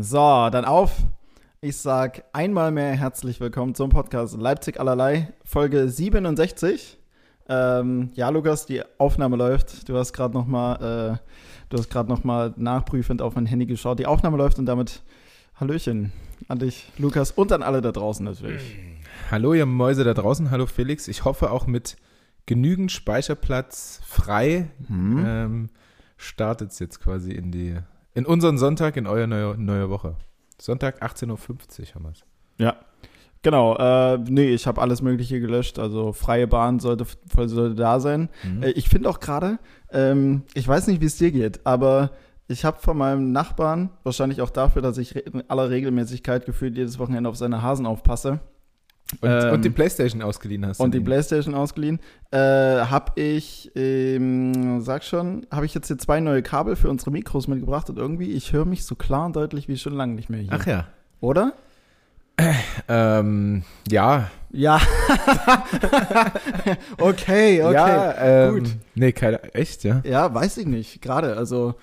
So, dann auf. Ich sag einmal mehr herzlich willkommen zum Podcast Leipzig allerlei, Folge 67. Ähm, ja, Lukas, die Aufnahme läuft. Du hast gerade noch mal, äh, du hast gerade noch mal nachprüfend auf mein Handy geschaut. Die Aufnahme läuft und damit Hallöchen an dich, Lukas, und an alle da draußen natürlich. Hallo, ihr Mäuse da draußen. Hallo, Felix. Ich hoffe auch mit genügend Speicherplatz frei Hm. ähm, startet es jetzt quasi in die in unseren Sonntag, in eure neue, neue Woche. Sonntag 18.50 Uhr haben wir es. Ja. Genau, äh, nee, ich habe alles Mögliche gelöscht. Also freie Bahn sollte, sollte da sein. Mhm. Äh, ich finde auch gerade, ähm, ich weiß nicht, wie es dir geht, aber ich habe von meinem Nachbarn, wahrscheinlich auch dafür, dass ich in aller Regelmäßigkeit gefühlt jedes Wochenende auf seine Hasen aufpasse Und, ähm, und die Playstation ausgeliehen hast. und die. Playstation ausgeliehen, äh, habe ich, ähm, sag schon, habe ich jetzt hier zwei neue Kabel für unsere Mikros mitgebracht und irgendwie, ich höre mich so klar und deutlich wie schon lange nicht mehr hier. Ach ja. Oder? Ähm, ja. Ja. okay, okay. ja, ähm, gut. Nee, keine, echt, ja? Ja, weiß ich nicht. Gerade, also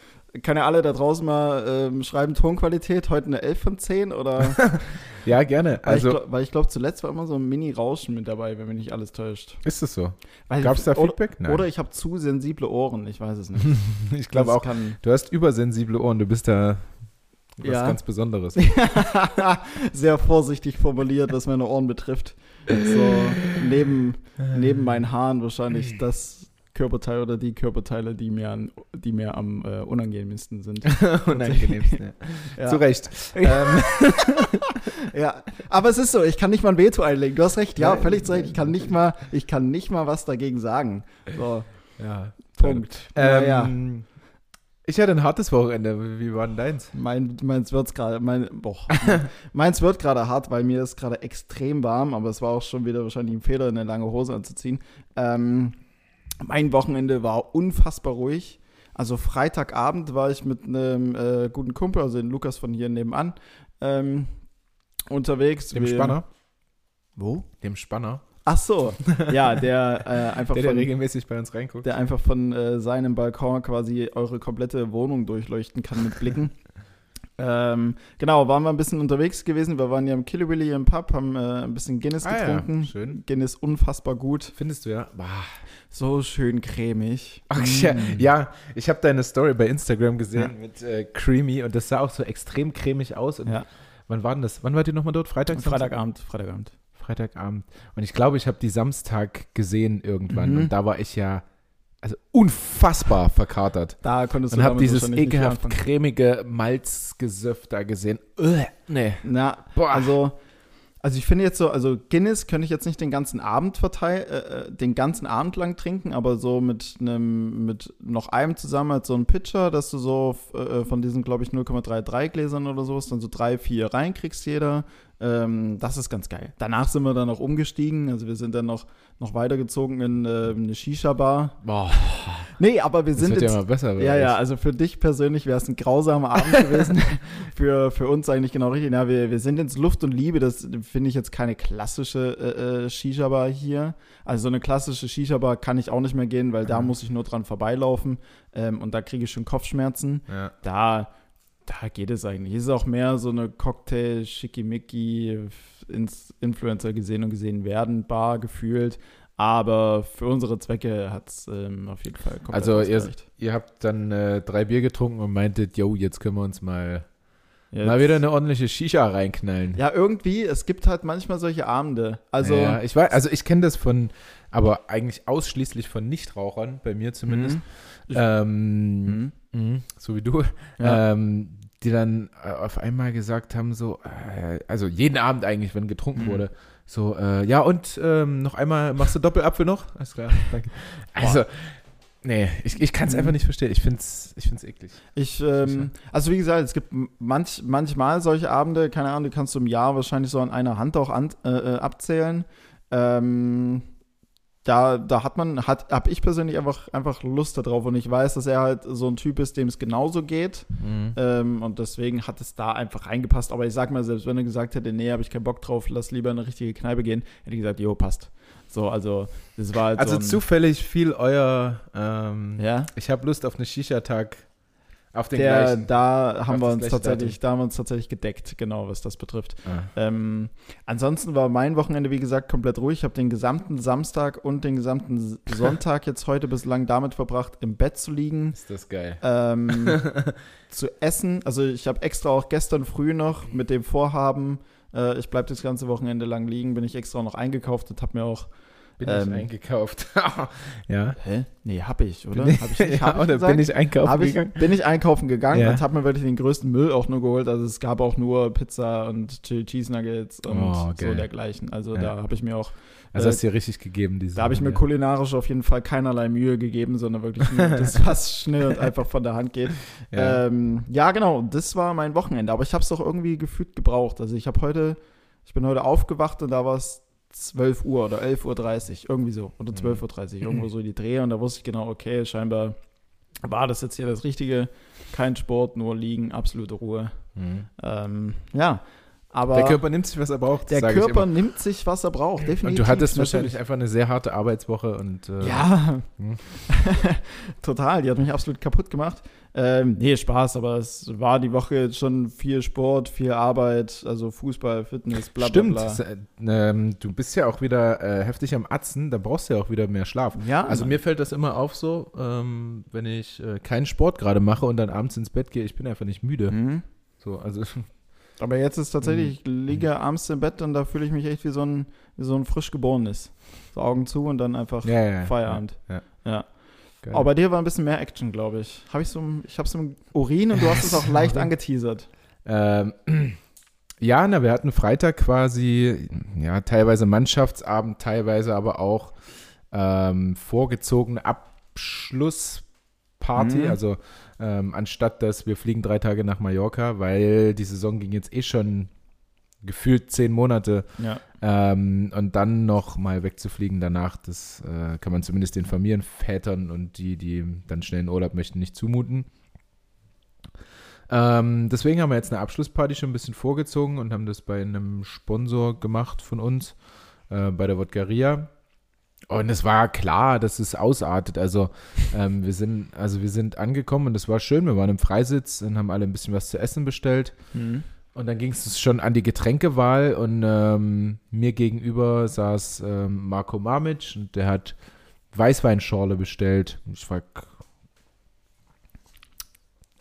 kann ja alle da draußen mal ähm, schreiben, Tonqualität, heute eine 11 von 10 oder Ja, gerne. weil ich Also, glaub- weil ich glaube, zuletzt war immer so ein Mini-Rauschen mit dabei, wenn mich nicht alles täuscht. ist es so? Gab es da Feedback? Nein. Oder ich habe zu sensible Ohren, ich weiß es nicht. ich glaube auch, Kann, du hast übersensible Ohren. Du bist da was Ja. ganz Besonderes. sehr vorsichtig formuliert, was meine Ohren betrifft. So neben, neben meinen Haaren wahrscheinlich das Körperteil oder die Körperteile, die mir, an, die mir am äh, unangenehmsten sind. Unangenehmsten. Ja. Zu Recht. ähm, Ja, aber es ist so, ich kann nicht mal ein Veto einlegen. Du hast recht, ja, Nein. völlig zu Recht. Ich kann nicht mal, ich kann nicht mal was dagegen sagen. So, ja, Punkt. Ähm, naja, Ich hatte ein hartes Wochenende. Wie war denn deins? mein, meins wird's gerade, mein, boah, meins wird gerade hart, weil mir ist gerade extrem warm, aber es war auch schon wieder wahrscheinlich ein Fehler, eine lange Hose anzuziehen. Ähm, mein Wochenende war unfassbar ruhig. Also Freitagabend war ich mit einem äh, guten Kumpel, also den Lukas von hier nebenan, ähm, unterwegs. Dem Wir- Spanner? Wo? Dem Spanner. Ach so, ja, der äh, einfach Der, der von, regelmäßig bei uns reinguckt. der einfach von äh, seinem Balkon quasi eure komplette Wohnung durchleuchten kann mit Blicken. Ähm, genau, waren wir ein bisschen unterwegs gewesen. Wir waren ja im Killy Willy im Pub, haben äh, ein bisschen Guinness Ah ja, getrunken. schön. Guinness unfassbar gut. Findest du ja? Bah. So schön cremig. Ach, Mm. ja, ja, ich habe deine Story bei Instagram gesehen mit äh, Creamy und das sah auch so extrem cremig aus. Und Ja. Wann war denn das? Wann wart ihr nochmal dort? Freitag? Freitagabend, Freitagabend. Freitagabend. Und ich glaube, ich habe die Samstag gesehen irgendwann Mhm. und da war ich ja also unfassbar verkatert. Da konntest du Und habe dieses ekelhaft cremige Malzgesöff da gesehen. Ugh, nee. Na, Boah. also, also ich finde jetzt so, also Guinness könnte ich jetzt nicht den ganzen Abend verteilen, äh, äh, den ganzen Abend lang trinken, aber so mit einem, mit noch einem zusammen als so ein Pitcher, dass du so äh, von diesen, glaube ich, 0,33 Gläsern oder sowas, dann so drei, vier reinkriegst jeder. Ähm, das ist ganz geil. Danach sind wir dann noch umgestiegen, also wir sind dann noch, noch weitergezogen in äh, eine Shisha-Bar. Boah, Nee, aber wir das sind wird jetzt ja immer besser. ja, ja, wirklich. also für dich persönlich wäre es ein grausamer Abend gewesen. für, für uns eigentlich genau richtig. Ja, wir, wir sind ins Luft und Liebe. Das finde ich jetzt keine klassische äh, äh, Shisha-Bar hier. Also so eine klassische Shisha-Bar kann ich auch nicht mehr gehen, weil da Mhm. muss ich nur dran vorbeilaufen. Ähm, und da kriege ich schon Kopfschmerzen. Ja. Da, da geht es eigentlich. Es ist auch mehr so eine Cocktail, Schickimicki, ins Influencer gesehen und gesehen werden, Bar gefühlt. Aber für unsere Zwecke hat es ähm, auf jeden Fall komplett Also ihr, ihr habt dann äh, drei Bier getrunken und meintet, yo, jetzt können wir uns mal, Jetzt- mal wieder eine ordentliche Shisha reinknallen. Ja, irgendwie, es gibt halt manchmal solche Abende. Also, ja, ich weiß, also ich kenne das von, aber eigentlich ausschließlich von Nichtrauchern, bei mir zumindest. Mhm. Ähm, Mhm. Mhm, so wie du. Ja. Ähm, die dann äh, auf einmal gesagt haben, so, äh, also jeden Abend eigentlich, wenn getrunken Mhm. wurde, so, äh, ja und ähm, noch einmal, machst du Doppelapfel noch? Alles klar, danke. Also, nee, ich, ich kann es Mhm. einfach nicht verstehen. Ich finde es ich find's eklig. ich, ähm, also wie gesagt, es gibt manch, manchmal solche Abende, keine Ahnung, die kannst du im Jahr wahrscheinlich so an einer Hand auch an, äh, äh, abzählen. Ähm, da, da hat man, hat, habe ich persönlich einfach, einfach Lust darauf und ich weiß, dass er halt so ein Typ ist, dem es genauso geht. Ähm, und deswegen hat es da einfach reingepasst. Aber ich sag mal, selbst wenn er gesagt hätte, nee, habe ich keinen Bock drauf, lass lieber in eine richtige Kneipe gehen, hätte ich gesagt, jo, passt. So, also, das war halt Also so zufällig fiel euer, ähm, Ja? ich habe Lust auf eine Shisha-Tag Auf den Der, gleichen. da haben Auf wir uns tatsächlich, da haben wir uns tatsächlich gedeckt, genau, was das betrifft. Ah. Ähm, ansonsten war mein Wochenende, wie gesagt, komplett ruhig. Ich habe den gesamten Samstag und den gesamten Sonntag jetzt heute bislang damit verbracht, im Bett zu liegen, Ist das geil. ähm, zu essen. Also ich habe extra auch gestern früh noch mit dem Vorhaben, äh, ich bleibe das ganze Wochenende lang liegen, bin ich extra noch eingekauft und habe mir auch Bin Ähm. ich eingekauft. ja. Hä? Nee, hab ich, oder? Bin ich, Hab ich nicht? ja, Hab ich oder gesagt? bin ich einkaufen Hab ich, gegangen? bin ich einkaufen gegangen Ja. und habe mir wirklich den größten Müll auch nur geholt. Also es gab auch nur Pizza und Chili Cheese Nuggets und Oh, so geil. dergleichen. Also Ja. da habe ich mir auch, Also Äh, hast du dir richtig gegeben, diese da habe ich mir ja. kulinarisch auf jeden Fall keinerlei Mühe gegeben, sondern wirklich nur das, was schnell und einfach von der Hand geht. Ja. Ja, ähm, ja genau, das war mein Wochenende. Aber ich habe es doch irgendwie gefühlt gebraucht. Also ich habe heute, ich bin heute aufgewacht und da war es 12 Uhr oder 11.30 Uhr, irgendwie so. Oder 12.30 Uhr, irgendwo so die Dreh. Und da wusste ich genau, okay, scheinbar war das jetzt hier das Richtige. Kein Sport, nur liegen, absolute Ruhe. Mhm. Ähm, ja, aber Der Körper nimmt sich, was er braucht. der Körper nimmt sich, was er braucht. Definitiv. Und du hattest natürlich. wahrscheinlich einfach eine sehr harte Arbeitswoche und äh, Ja, Hm. total. Die hat mich absolut kaputt gemacht. Ähm, nee, Spaß, aber es war die Woche schon viel Sport, viel Arbeit, also Fußball, Fitness, bla Stimmt, bla bla. äh, ähm, du bist ja auch wieder äh, heftig am Atzen, da brauchst du ja auch wieder mehr Schlaf. Ja, Also mir fällt das immer auf so, ähm, wenn ich äh, keinen Sport gerade mache und dann abends ins Bett gehe, ich bin einfach nicht müde. Mhm. So, also Aber jetzt ist tatsächlich, Mhm. ich liege abends im Bett und da fühle ich mich echt wie so ein, wie so ein frisch geborenes. So Augen zu und dann einfach ja, ja, Feierabend. Ja, Ja. Aber bei dir war ein bisschen mehr Action, glaube ich. Hab ich so, ich habe so im Urin und du hast es auch leicht angeteasert. Ähm, ja, na, wir hatten Freitag quasi, ja, teilweise Mannschaftsabend, teilweise aber auch ähm, vorgezogene Abschlussparty. Mhm. Also ähm, anstatt dass wir fliegen drei Tage nach Mallorca, weil die Saison ging jetzt eh schon gefühlt zehn Monate Ja. ähm, und dann noch mal wegzufliegen danach, das äh, kann man zumindest den Familienvätern und die, die dann schnell in Urlaub möchten, nicht zumuten. Ähm, deswegen haben wir jetzt eine Abschlussparty schon ein bisschen vorgezogen und haben das bei einem Sponsor gemacht von uns, äh, bei der Wodgaria. Und es war klar, dass es ausartet. Also ähm, wir sind, also wir sind angekommen und es war schön. Wir waren im Freisitz und haben alle ein bisschen was zu essen bestellt. Mhm. Und dann ging es schon an die Getränkewahl und ähm, mir gegenüber saß ähm, Marco Mamic und der hat Weißweinschorle bestellt. Ich frag,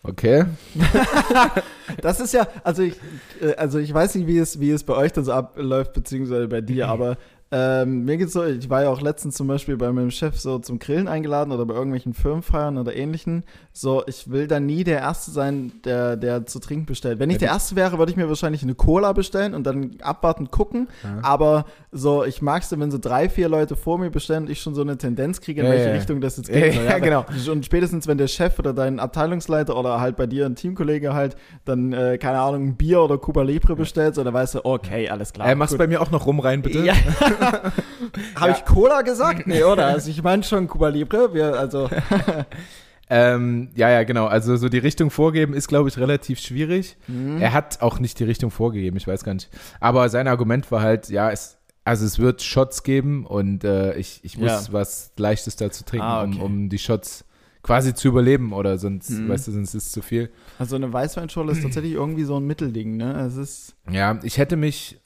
okay. Das ist ja, also ich, äh, also ich weiß nicht, wie es, wie es bei euch dann so abläuft, beziehungsweise bei dir, aber ähm, mir geht's so, ich war ja auch letztens zum Beispiel bei meinem Chef so zum Grillen eingeladen oder bei irgendwelchen Firmenfeiern oder ähnlichen. So, ich will da nie der Erste sein, der, der zu trinken bestellt. Wenn ich der Erste wäre, würde ich mir wahrscheinlich eine Cola bestellen und dann abwarten, gucken. Ja. Aber so, ich mag es, wenn so drei, vier Leute vor mir bestellen und ich schon so eine Tendenz kriege, in Ja, welche ja. Richtung das jetzt geht. Ja, genau. Und spätestens, wenn der Chef oder dein Abteilungsleiter oder halt bei dir ein Teamkollege halt dann, äh, keine Ahnung, ein Bier oder Cuba Libre bestellt, so, dann weißt du, okay, alles klar. Äh, machst bei mir auch noch rum rein, bitte? Ja. Habe ich Cola gesagt? Nee, oder? Also ich meine schon Cuba Libre. Wir, also, Ähm, ja, ja, genau. Also so die Richtung vorgeben ist, glaube ich, relativ schwierig. hm. Er hat auch nicht die Richtung vorgegeben, ich weiß gar nicht. Aber sein Argument war halt, ja, es, also es wird Shots geben und äh, ich, ich muss Ja. was Leichtes dazu trinken, Ah, okay. um, um die Shots quasi zu überleben oder sonst, Mhm. weißt du, sonst ist es zu viel. also eine Weißweinschorle ist tatsächlich irgendwie so ein Mittelding, ne? Es ist, Ja, ich hätte mich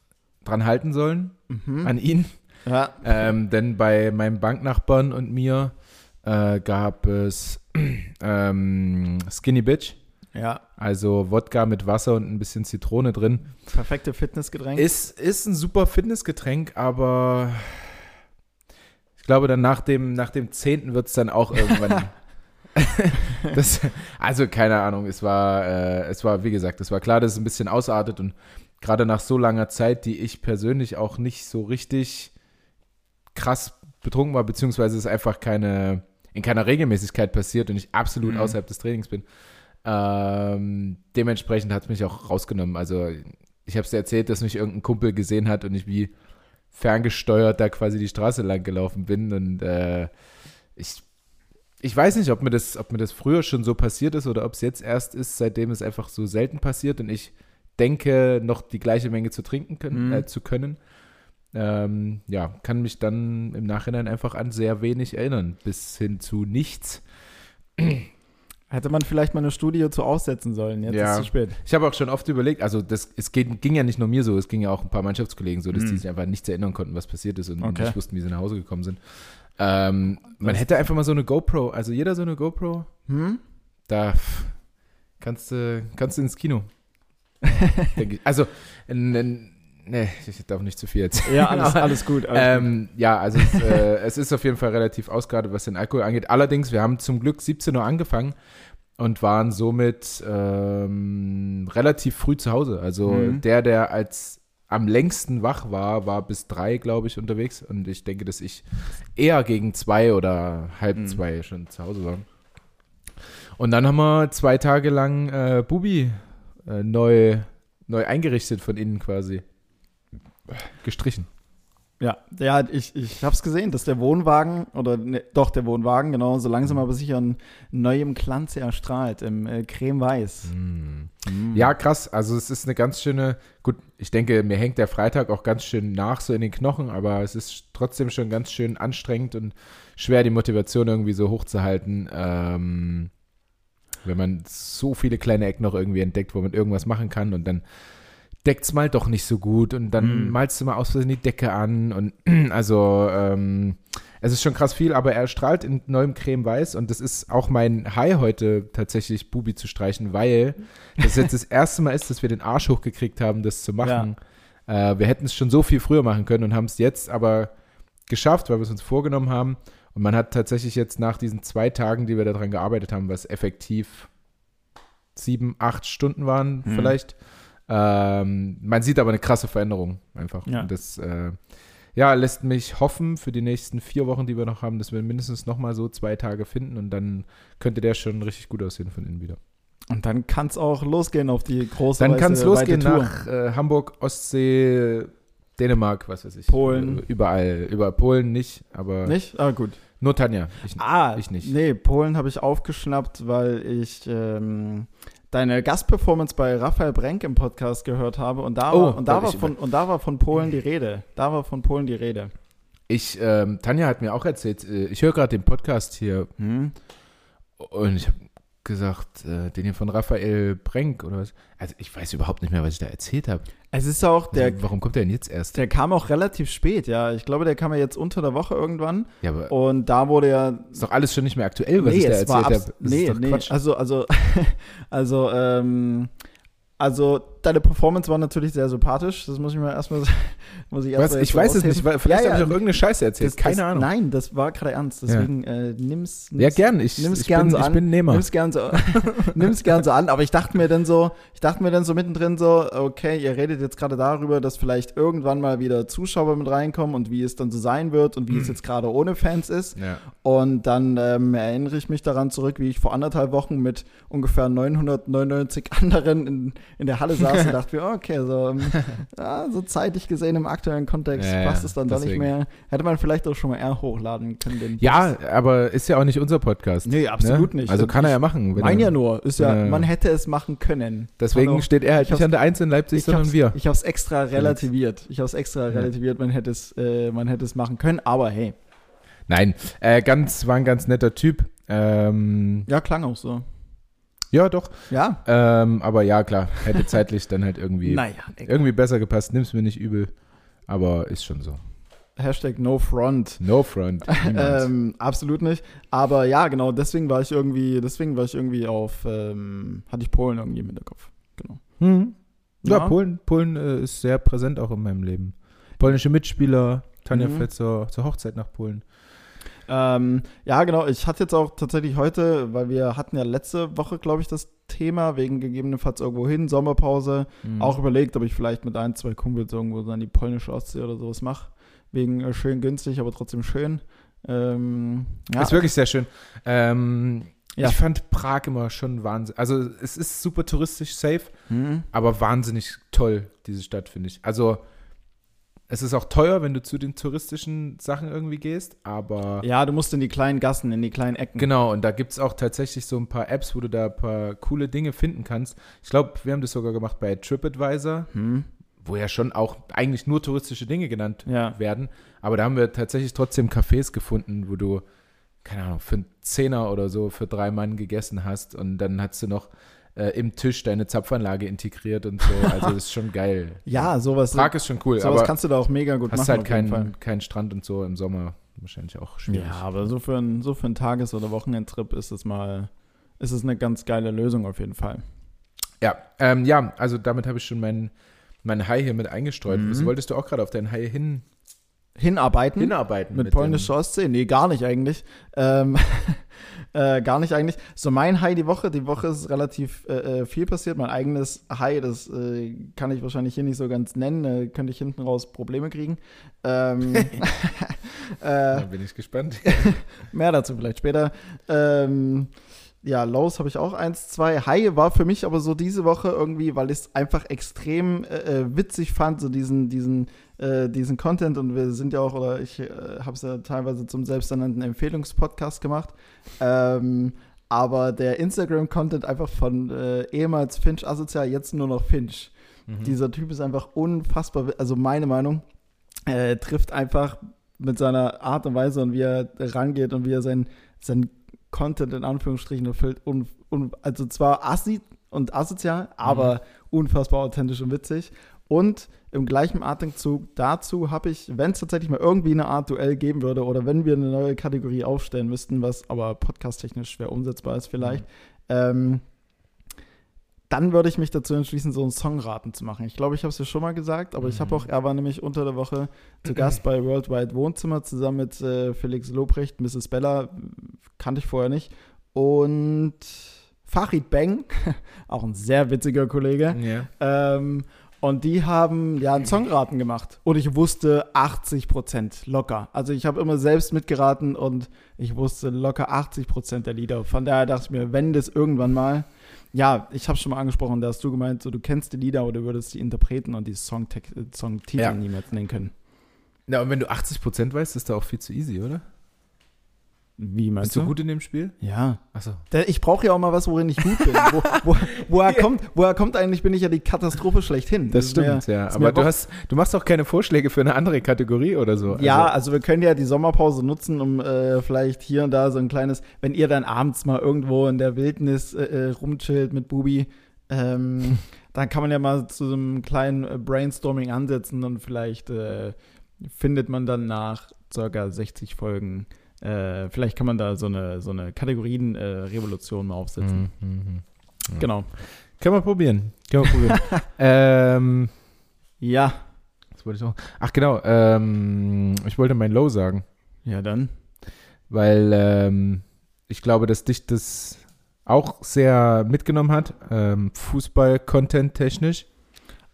dran halten sollen, mhm. an ihn, ja, ähm, denn bei meinem Banknachbarn und mir äh, gab es ähm, Skinny Bitch, ja, also Wodka mit Wasser und ein bisschen Zitrone drin. perfekte Fitnessgetränk. Ist, ist ein super Fitnessgetränk, aber ich glaube, dann nach dem, nach dem 10. wird es dann auch irgendwann. das, also, keine Ahnung, es war, äh, es war, wie gesagt, es war klar, dass es ein bisschen ausartet und gerade nach so langer Zeit, die ich persönlich auch nicht so richtig krass betrunken war, beziehungsweise es einfach keine, in keiner Regelmäßigkeit passiert und ich absolut Mhm. außerhalb des Trainings bin. Ähm, dementsprechend hat es mich auch rausgenommen. Also ich habe es dir erzählt, dass mich irgendein Kumpel gesehen hat und ich wie ferngesteuert da quasi die Straße lang gelaufen bin und äh, ich ich weiß nicht, ob mir das ob mir das früher schon so passiert ist oder ob es jetzt erst ist, seitdem es einfach so selten passiert und ich denke, noch die gleiche Menge zu trinken können, Mhm. äh, zu können. Ähm, ja, kann mich dann im Nachhinein einfach an sehr wenig erinnern, bis hin zu nichts. Hätte man vielleicht mal eine Studie zu aussetzen sollen. Jetzt Ja. ist es zu spät. Ich habe auch schon oft überlegt, also das, es geht, ging ja nicht nur mir so, es ging ja auch ein paar Mannschaftskollegen so, dass Mhm. die sich einfach nichts erinnern konnten, was passiert ist und Okay. nicht wussten, wie sie nach Hause gekommen sind. Ähm, man hätte einfach mal so eine GoPro, also jeder so eine GoPro, Hm? da kannst du kannst du ins Kino. Denke ich. Also, n- n- nee, ich darf nicht zu viel jetzt. Ja, alles, alles gut. Alles gut. Ähm, ja, also es, äh, es ist auf jeden Fall relativ ausgeartet, was den Alkohol angeht. Allerdings, wir haben zum Glück 17 Uhr angefangen und waren somit ähm, relativ früh zu Hause. Also Mhm. der, der als am längsten wach war, war bis drei, glaube ich, unterwegs. Und ich denke, dass ich eher gegen zwei oder halb Mhm. zwei schon zu Hause war. Und dann haben wir zwei Tage lang äh, Bubi äh, neu, neu eingerichtet von innen quasi. Gestrichen. Ja, ja ich, ich habe es gesehen, dass der Wohnwagen, oder ne, doch der Wohnwagen, genau, so langsam aber sicher in neuem Glanz erstrahlt, im äh, Creme-Weiß. Mm. Mhm. Ja, krass. Also es ist eine ganz schöne, gut, ich denke, mir hängt der Freitag auch ganz schön nach so in den Knochen, aber es ist trotzdem schon ganz schön anstrengend und schwer, die Motivation irgendwie so hochzuhalten, ähm, wenn man so viele kleine Ecken noch irgendwie entdeckt, wo man irgendwas machen kann und dann deckt es mal doch nicht so gut und dann Mhm. malst du mal aus Versehen die Decke an und also ähm, es ist schon krass viel, aber er strahlt in neuem Creme-Weiß und das ist auch mein High heute tatsächlich, Bubi zu streichen, weil das jetzt das erste Mal ist, dass wir den Arsch hochgekriegt haben, das zu machen. Äh, wir hätten es schon so viel früher machen können und haben es jetzt aber geschafft, weil wir es uns vorgenommen haben. Und man hat tatsächlich jetzt nach diesen zwei Tagen, die wir daran gearbeitet haben, was effektiv sieben, acht Stunden waren Mhm. vielleicht, ähm, man sieht aber eine krasse Veränderung einfach. Ja. Und das äh, ja, lässt mich hoffen für die nächsten vier Wochen, die wir noch haben, dass wir mindestens noch mal so zwei Tage finden und dann könnte der schon richtig gut aussehen von innen wieder. Und dann kann es auch losgehen auf die große Dann kann es losgehen nach äh, Hamburg, Ostsee, Dänemark, was weiß ich. Polen. Äh, Überall. Über Polen nicht, aber Nicht? Ah, gut. nur Tanja. Ich, Ah, ich nicht. Nee, Polen habe ich aufgeschnappt, weil ich ähm, deine Gastperformance bei Raphael Brenk im Podcast gehört habe und da, Oh, war, und da, war von, und da war von Polen die Rede. Da war von Polen die Rede. ich ähm, Tanja hat mir auch erzählt, äh, ich höre gerade den Podcast hier Hm? und ich habe gesagt, äh, den hier von Raphael Brenk oder was. Also ich weiß überhaupt nicht mehr, was ich da erzählt habe. Es ist auch, der, also, warum kommt der denn jetzt erst? der kam auch relativ spät, ja. Ich glaube, der kam ja jetzt unter der Woche irgendwann. Ja, aber Und da wurde ja ist doch alles schon nicht mehr aktuell, was ich da erzählt habe. Nee, nee, Quatsch. also, also, also, ähm, also deine Performance war natürlich sehr sympathisch. Das muss ich mal erstmal, muss ich erst was? Ich weiß es nicht, weil vielleicht Ja, habe ich ja, auch irgendeine Scheiße erzählt. das, Keine das, Ahnung. Nein, das war gerade ernst. Deswegen äh, nimm's, nimm's ja, gern. Ich, nimm's ich, gern bin, so ich an. bin Nehmer. Nimm's gern so, nimm's gern so an, aber ich dachte mir dann so, ich dachte mir dann so mittendrin so, okay, ihr redet jetzt gerade darüber, dass vielleicht irgendwann mal wieder Zuschauer mit reinkommen und wie es dann so sein wird und wie Hm. es jetzt gerade ohne Fans ist. Ja. Und dann ähm, erinnere ich mich daran zurück, wie ich vor anderthalb Wochen mit ungefähr 999 anderen in, in der Halle saß und dachte mir, okay, so, ähm, ja, so zeitlich gesehen im aktuellen Kontext Ja, passt es dann doch nicht mehr. Hätte man vielleicht auch schon mal eher hochladen können. Ja, aber ist ja auch nicht unser Podcast. Nee, absolut ne? nicht. Also kann er ja machen. wenn Mein ja nur, ist ja, man hätte es machen können. Deswegen Hallo. steht er halt Ich nicht an der Eins in Leipzig, sondern wir. ich habe es extra relativiert. Ich habe es extra relativiert. Man hätte es, äh, man hätte es machen können. Aber hey, Nein, äh, ganz, war ein ganz netter Typ. Ähm, ja, klang auch so. Ja, doch. Ja. Ähm, aber ja, klar, hätte zeitlich dann halt irgendwie, Naja, irgendwie besser gepasst. Nimm's mir nicht übel. Aber ist schon so. Hashtag No Front. No front. ähm, absolut nicht. Aber ja, genau, deswegen war ich irgendwie, deswegen war ich irgendwie auf, ähm, hatte ich Polen irgendwie im Hinterkopf. Genau. Mhm. Ja, Ja. Polen, Polen äh, ist sehr präsent auch in meinem Leben. Polnische Mitspieler, Tanja Mhm. fährt zur, zur Hochzeit nach Polen. Ähm, ja, genau. Ich hatte jetzt auch tatsächlich heute, weil wir hatten ja letzte Woche, glaube ich, das Thema, wegen gegebenenfalls irgendwo hin, Sommerpause, Mhm. auch überlegt, ob ich vielleicht mit ein, zwei Kumpels irgendwo dann die polnische Ostsee oder sowas mache. Wegen äh, schön günstig, aber trotzdem schön. Ähm, ja, Ist wirklich sehr schön. Ähm, Ja. Ich fand Prag immer schon Wahnsinn. Also es ist super touristisch safe, Mhm. aber wahnsinnig toll, diese Stadt, finde ich. Also es ist auch teuer, wenn du zu den touristischen Sachen irgendwie gehst, aber ja, du musst in die kleinen Gassen, in die kleinen Ecken. genau, und da gibt es auch tatsächlich so ein paar Apps, wo du da ein paar coole Dinge finden kannst. Ich glaube, wir haben das sogar gemacht bei TripAdvisor, Hm. wo ja schon auch eigentlich nur touristische Dinge genannt Ja. werden. Aber da haben wir tatsächlich trotzdem Cafés gefunden, wo du, keine Ahnung, für Zehner oder so für drei Mann gegessen hast und dann hast du noch äh, im Tisch deine Zapfanlage integriert und so. Also das ist schon geil. Ja, sowas, Prag ist schon cool, sowas aber kannst du da auch mega gut hast machen. halt jeden Fall. keinen keinen Strand und so im Sommer wahrscheinlich auch schwierig. Ja, aber so für einen so für einen Tages- oder Wochenendtrip ist es mal, ist es eine ganz geile Lösung auf jeden Fall. Ja, ähm, ja, also damit habe ich schon mein, mein High hier mit eingestreut. Mhm. Was wolltest du auch gerade auf dein High hin, Hinarbeiten hinarbeiten? mit dem- polnischer Ostsee? Nee, gar nicht eigentlich. Ähm, äh, gar nicht eigentlich. So mein High die Woche, die Woche ist relativ äh, äh, viel passiert. Mein eigenes High, das äh, kann ich wahrscheinlich hier nicht so ganz nennen, äh, könnte ich hinten raus Probleme kriegen. Ähm, Da äh, bin ich gespannt. Mehr dazu vielleicht später. Ähm, ja, Lows habe ich auch eins, zwei. High war für mich aber so diese Woche irgendwie, weil ich es einfach extrem äh, äh, witzig fand, so diesen, diesen, äh, diesen Content. Und wir sind ja auch, oder ich äh, habe es ja teilweise zum selbsternannten Empfehlungspodcast gemacht. Ähm, aber der Instagram-Content einfach von äh, ehemals Finch asozial, jetzt nur noch Finch. Mhm. Dieser Typ ist einfach unfassbar, also meine Meinung, äh, trifft einfach mit seiner Art und Weise und wie er rangeht und wie er sein, sein Content in Anführungsstrichen erfüllt. Un, un, also zwar assi und asozial, aber unfassbar authentisch und witzig. Und im gleichen Atemzug dazu habe ich, wenn es tatsächlich mal irgendwie eine Art Duell geben würde oder wenn wir eine neue Kategorie aufstellen müssten, was aber podcast-technisch schwer umsetzbar ist vielleicht, ähm, dann würde ich mich dazu entschließen, so einen Songraten zu machen. Ich glaube, ich habe es ja schon mal gesagt, aber ich habe Mhm. auch, er war nämlich unter der Woche zu Gast bei Worldwide Wohnzimmer zusammen mit äh, Felix Lobrecht, Mrs. Bella, kannte ich vorher nicht, und Farid Beng, auch ein sehr witziger Kollege. Ja. Ähm, und die haben ja einen Songraten gemacht. Und ich wusste 80 Prozent locker. Also ich habe immer selbst mitgeraten und ich wusste locker 80 Prozent der Lieder. Von daher dachte ich mir, wenn das irgendwann mal, ja, ich habe schon mal angesprochen, da hast du gemeint, so du kennst die Lieder, du würdest die Interpreten und die äh, Songtitel Ja. niemals nennen können. Na, und wenn du 80% weißt, ist da auch viel zu easy, oder? Wie meinst Bist du gut in dem Spiel? Ja. Achso. Ich brauche ja auch mal was, worin ich gut bin. wo, wo, woher, kommt, woher kommt eigentlich, bin ich ja die Katastrophe schlechthin. Das mir- stimmt, ja. ist mir Aber du, hast, du machst auch keine Vorschläge für eine andere Kategorie oder so. Ja, Also, also wir können ja die Sommerpause nutzen, um äh, vielleicht hier und da so ein kleines, wenn ihr dann abends mal irgendwo in der Wildnis äh, äh, rumchillt mit Bubi, ähm, dann kann man ja mal zu so einem kleinen äh, Brainstorming ansetzen und vielleicht äh, findet man dann nach circa 60 Folgen, äh, vielleicht kann man da so eine, so eine Kategorien-Revolution mal aufsetzen. Mhm, mhm. Ja. Genau. Können wir probieren. Können wir probieren. ähm, Ja. was wollte ich noch? Ach genau, ähm, ich wollte mein Low sagen, Ja, dann. weil ähm, ich glaube, dass dich das auch sehr mitgenommen hat, ähm, Fußball-Content technisch.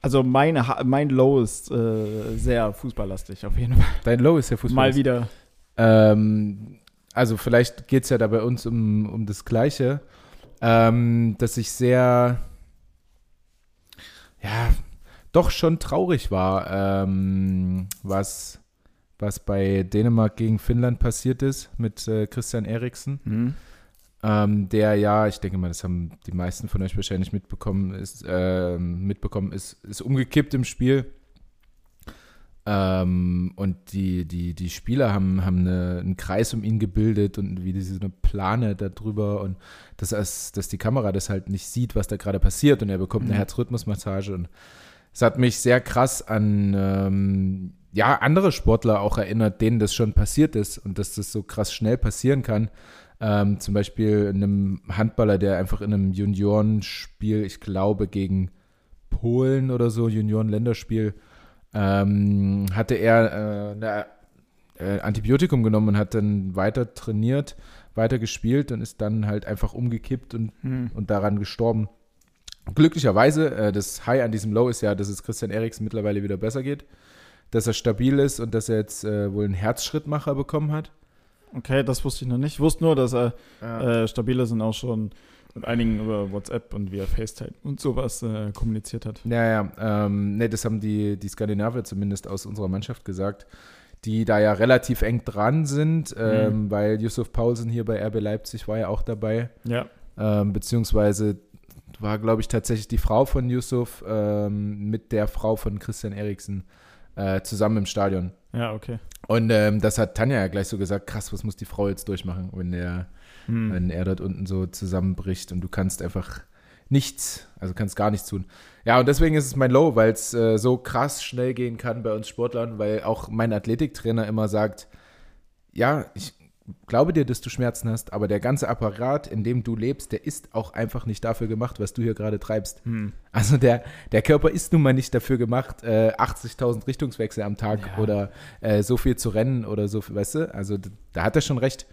Also meine, mein Low ist äh, sehr fußballlastig, auf jeden Fall. Dein Low ist ja Fußball. Mal wieder. Ähm, also vielleicht geht es ja da bei uns um, um das Gleiche, ähm, dass ich sehr, ja, doch schon traurig war, ähm, was, was bei Dänemark gegen Finnland passiert ist mit äh, Christian Eriksen. Hm. Ähm, der ja, ich denke mal, das haben die meisten von euch wahrscheinlich mitbekommen, ist, ähm, mitbekommen, ist, ist umgekippt im Spiel. Ähm, und die, die, die Spieler haben, haben eine, einen Kreis um ihn gebildet und wie diese eine Plane darüber und dass, es, dass die Kamera das halt nicht sieht, was da gerade passiert und er bekommt eine Mhm. Herzrhythmusmassage und es hat mich sehr krass an ähm, ja, andere Sportler auch erinnert, denen das schon passiert ist und dass das so krass schnell passieren kann. Ähm, zum Beispiel einem Handballer, der einfach in einem Juniorenspiel, ich glaube gegen Polen oder so, Junioren-Länderspiel, ähm, hatte er äh, eine, äh, Antibiotikum genommen und hat dann weiter trainiert, weiter gespielt und ist dann halt einfach umgekippt und Hm. und daran gestorben. Glücklicherweise, äh, das High an diesem Low ist ja, dass es Christian Eriksen mittlerweile wieder besser geht, dass er stabil ist und dass er jetzt äh, wohl einen Herzschrittmacher bekommen hat. Okay, das wusste ich noch nicht. Ich wusste nur, dass er äh, stabil ist und auch schon mit einigen über WhatsApp und via FaceTime und sowas äh, kommuniziert hat. Ja, ja, ähm, ne, das haben die, die Skandinavier zumindest aus unserer Mannschaft gesagt, die da ja relativ eng dran sind, ähm, weil Yusuf Paulsen hier bei RB Leipzig war ja auch dabei, Ja. ähm, beziehungsweise war, glaube ich, tatsächlich die Frau von Yusuf ähm, mit der Frau von Christian Eriksen äh, zusammen im Stadion. Ja, okay. Und ähm, das hat Tanja ja gleich so gesagt, krass, was muss die Frau jetzt durchmachen, wenn der, hm. wenn er dort unten so zusammenbricht und du kannst einfach nichts, also kannst gar nichts tun. Ja, und deswegen ist es mein Low, weil es äh, so krass schnell gehen kann bei uns Sportlern, weil auch mein Athletiktrainer immer sagt, ja, ich glaube dir, dass du Schmerzen hast, aber der ganze Apparat, in dem du lebst, der ist auch einfach nicht dafür gemacht, was du hier gerade treibst. Hm. Also der, der Körper ist nun mal nicht dafür gemacht, äh, 80.000 Richtungswechsel am Tag ja. oder äh, so viel zu rennen oder so, weißt du? Also da hat er schon recht.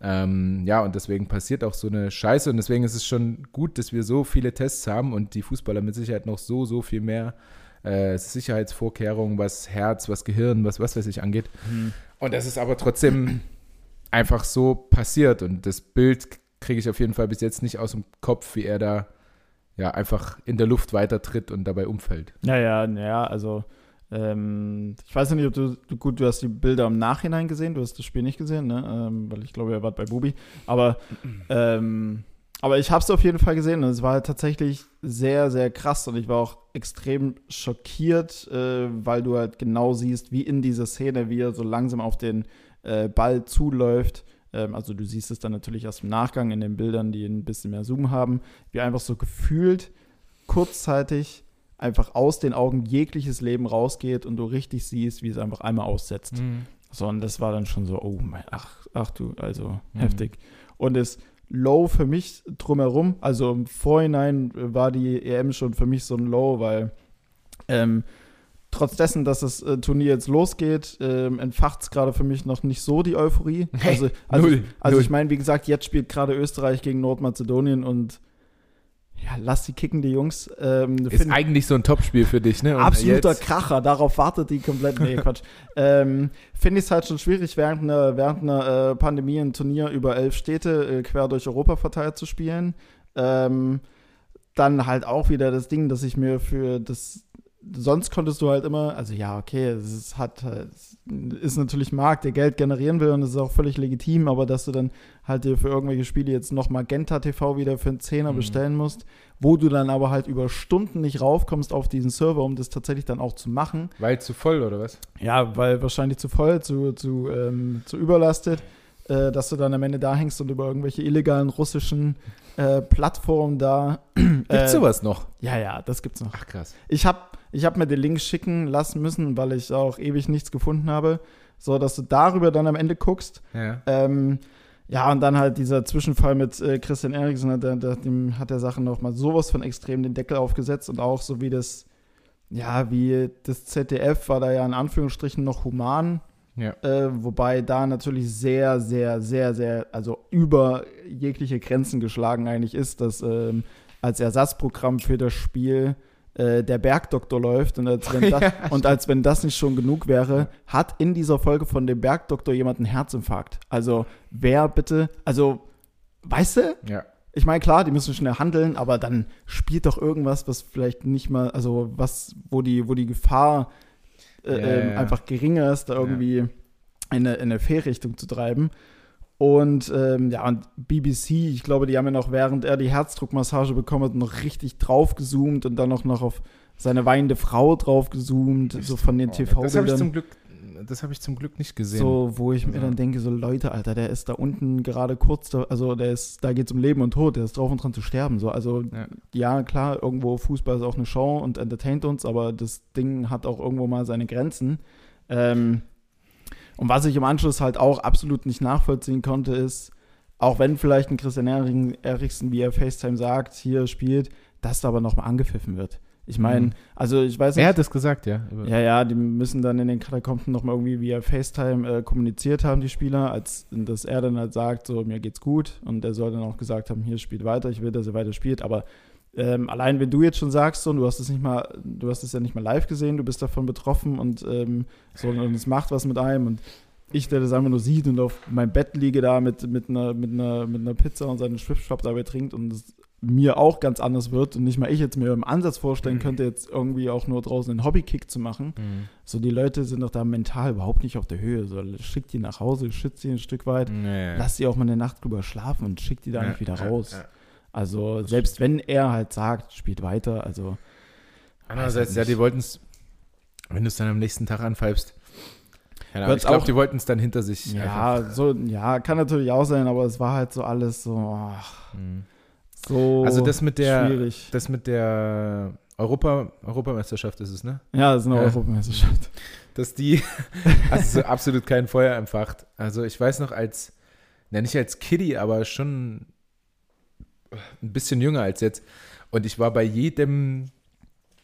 Ähm, ja, und deswegen passiert auch so eine Scheiße und deswegen ist es schon gut, dass wir so viele Tests haben und die Fußballer mit Sicherheit noch so, so viel mehr äh, Sicherheitsvorkehrungen, was Herz, was Gehirn, was was weiß ich angeht. Mhm. Und das ist aber trotzdem einfach so passiert und das Bild kriege ich auf jeden Fall bis jetzt nicht aus dem Kopf, wie er da ja einfach in der Luft weitertritt und dabei umfällt. Ja, ja, ja, also ähm, ich weiß nicht, ob du, gut, du hast die Bilder im Nachhinein gesehen, du hast das Spiel nicht gesehen, ne? Ähm, weil ich glaube, er war bei Bubi, aber ähm, aber ich habe es auf jeden Fall gesehen und es war halt tatsächlich sehr, sehr krass und ich war auch extrem schockiert, äh, weil du halt genau siehst, wie in dieser Szene, wie er so langsam auf den äh, Ball zuläuft. Ähm, also du siehst es dann natürlich erst im Nachgang in den Bildern, die ein bisschen mehr Zoom haben, wie einfach so gefühlt kurzzeitig einfach aus den Augen jegliches Leben rausgeht und du richtig siehst, wie es einfach einmal aussetzt. Mhm. So, und das war dann schon so, oh mein, ach, ach du, also mhm. heftig. Und es Low für mich drumherum, also im Vorhinein war die EM schon für mich so ein Low, weil ähm, trotz dessen, dass das äh, Turnier jetzt losgeht, ähm, entfacht es gerade für mich noch nicht so die Euphorie. Also, also, null, also null. ich meine, wie gesagt, jetzt spielt gerade Österreich gegen Nordmazedonien und ja, lass die kicken, die Jungs. Ähm, ist eigentlich so ein Topspiel für dich, ne? Und absoluter jetzt? Kracher, darauf wartet die komplett. Nee, Quatsch. ähm, Finde ich es halt schon schwierig, während einer, während einer äh, Pandemie ein Turnier über elf Städte äh, quer durch Europa verteilt zu spielen. Ähm, dann halt auch wieder das Ding, dass ich mir für das sonst konntest du halt immer, also ja, okay, es ist, hat, es ist natürlich Markt, der Geld generieren will und es ist auch völlig legitim, aber dass du dann halt dir für irgendwelche Spiele jetzt noch Magenta TV wieder für einen Zehner mhm. bestellen musst, wo du dann aber halt über Stunden nicht raufkommst auf diesen Server, um das tatsächlich dann auch zu machen. Weil zu voll, oder was? Ja, weil wahrscheinlich zu voll, zu, zu, ähm, zu überlastet äh, dass du dann am Ende da hängst und über irgendwelche illegalen russischen äh, Plattformen da. Gibt's äh, sowas noch? Ja, ja, das gibt's noch. Ach krass. Ich habe ich hab mir den Link schicken lassen müssen, weil ich auch ewig nichts gefunden habe, so dass du darüber dann am Ende guckst. Ja. Ähm, ja, und dann halt dieser Zwischenfall mit äh, Christian Eriksen, der, der, dem hat der Sache noch mal sowas von extrem den Deckel aufgesetzt und auch so wie das, ja, wie das ZDF war da ja in Anführungsstrichen noch human ja. Äh, wobei da natürlich sehr, sehr, sehr, sehr, also über jegliche Grenzen geschlagen eigentlich ist, dass ähm, als Ersatzprogramm für das Spiel äh, der Bergdoktor läuft und als, wenn das, ja, und als wenn das nicht schon genug wäre, hat in dieser Folge von dem Bergdoktor jemand einen Herzinfarkt. Also wer bitte, also weißt du? Ja. Ich meine, klar, die müssen schnell handeln, aber dann spielt doch irgendwas, was vielleicht nicht mal, also was, wo die, wo die Gefahr äh, ja, ähm, ja. einfach geringer ist, da irgendwie in eine, in eine Fehlrichtung zu treiben. Und ähm, ja, und BBC, ich glaube, die haben ja noch, während er die Herzdruckmassage bekommen hat, noch richtig draufgezoomt und dann noch, noch auf seine weinende Frau draufgezoomt, so von den TV-Bildern. Das habe ich zum Glück das habe ich zum Glück nicht gesehen. So, wo ich also. mir dann denke, so Leute, Alter, der ist da unten gerade kurz, da, also der ist, da geht es um Leben und Tod, der ist drauf und dran zu sterben. So, also ja. ja. klar, irgendwo Fußball ist auch eine Show und entertaint uns, aber das Ding hat auch irgendwo mal seine Grenzen. Ähm, und was ich im Anschluss halt auch absolut nicht nachvollziehen konnte, ist, auch wenn vielleicht ein Christian Eriksen, wie er FaceTime sagt, hier spielt, dass da aber nochmal angepfiffen wird. Ich meine, mhm. also ich weiß nicht. Er hat es gesagt, ja. Ja, ja, die müssen dann in den Katakomben nochmal irgendwie via FaceTime äh, kommuniziert haben, die Spieler, als dass er dann halt sagt, so, mir geht's gut. Und er soll dann auch gesagt haben, hier spielt weiter, ich will, dass er weiter spielt. Aber ähm, allein wenn du jetzt schon sagst, so, du hast es nicht mal, du hast es ja nicht mal live gesehen, du bist davon betroffen und ähm, so, und es macht was mit einem und ich, der das einfach nur sieht und auf meinem Bett liege da mit, mit, einer, mit, einer, mit einer Pizza und seinen Schwippschwapp dabei trinkt und es mir auch ganz anders wird und nicht mal ich jetzt mir im Ansatz vorstellen mhm. könnte, jetzt irgendwie auch nur draußen einen Hobbykick zu machen. Mhm. So, die Leute sind doch da mental überhaupt nicht auf der Höhe. So, schickt die nach Hause, schützt sie ein Stück weit, nee. lasst sie auch mal eine Nacht drüber schlafen und schickt die da ja, nicht wieder raus. Ja, ja. Also, selbst wenn er halt sagt, spielt weiter, also. Andererseits, ja, die wollten es, wenn du es dann am nächsten Tag anpfeifst, Ja, ich glaube, die wollten es dann hinter sich. Ja, so, ja, kann natürlich auch sein, aber es war halt so alles so. Ach, mhm. So also das mit der, schwierig. das mit der Europa, Europameisterschaft ist es, ne? Ja, das ist eine ja. Europameisterschaft. Dass die, also so absolut kein Feuer empfacht. Also ich weiß noch als, ja nicht als Kiddie, aber schon ein bisschen jünger als jetzt. Und ich war bei jedem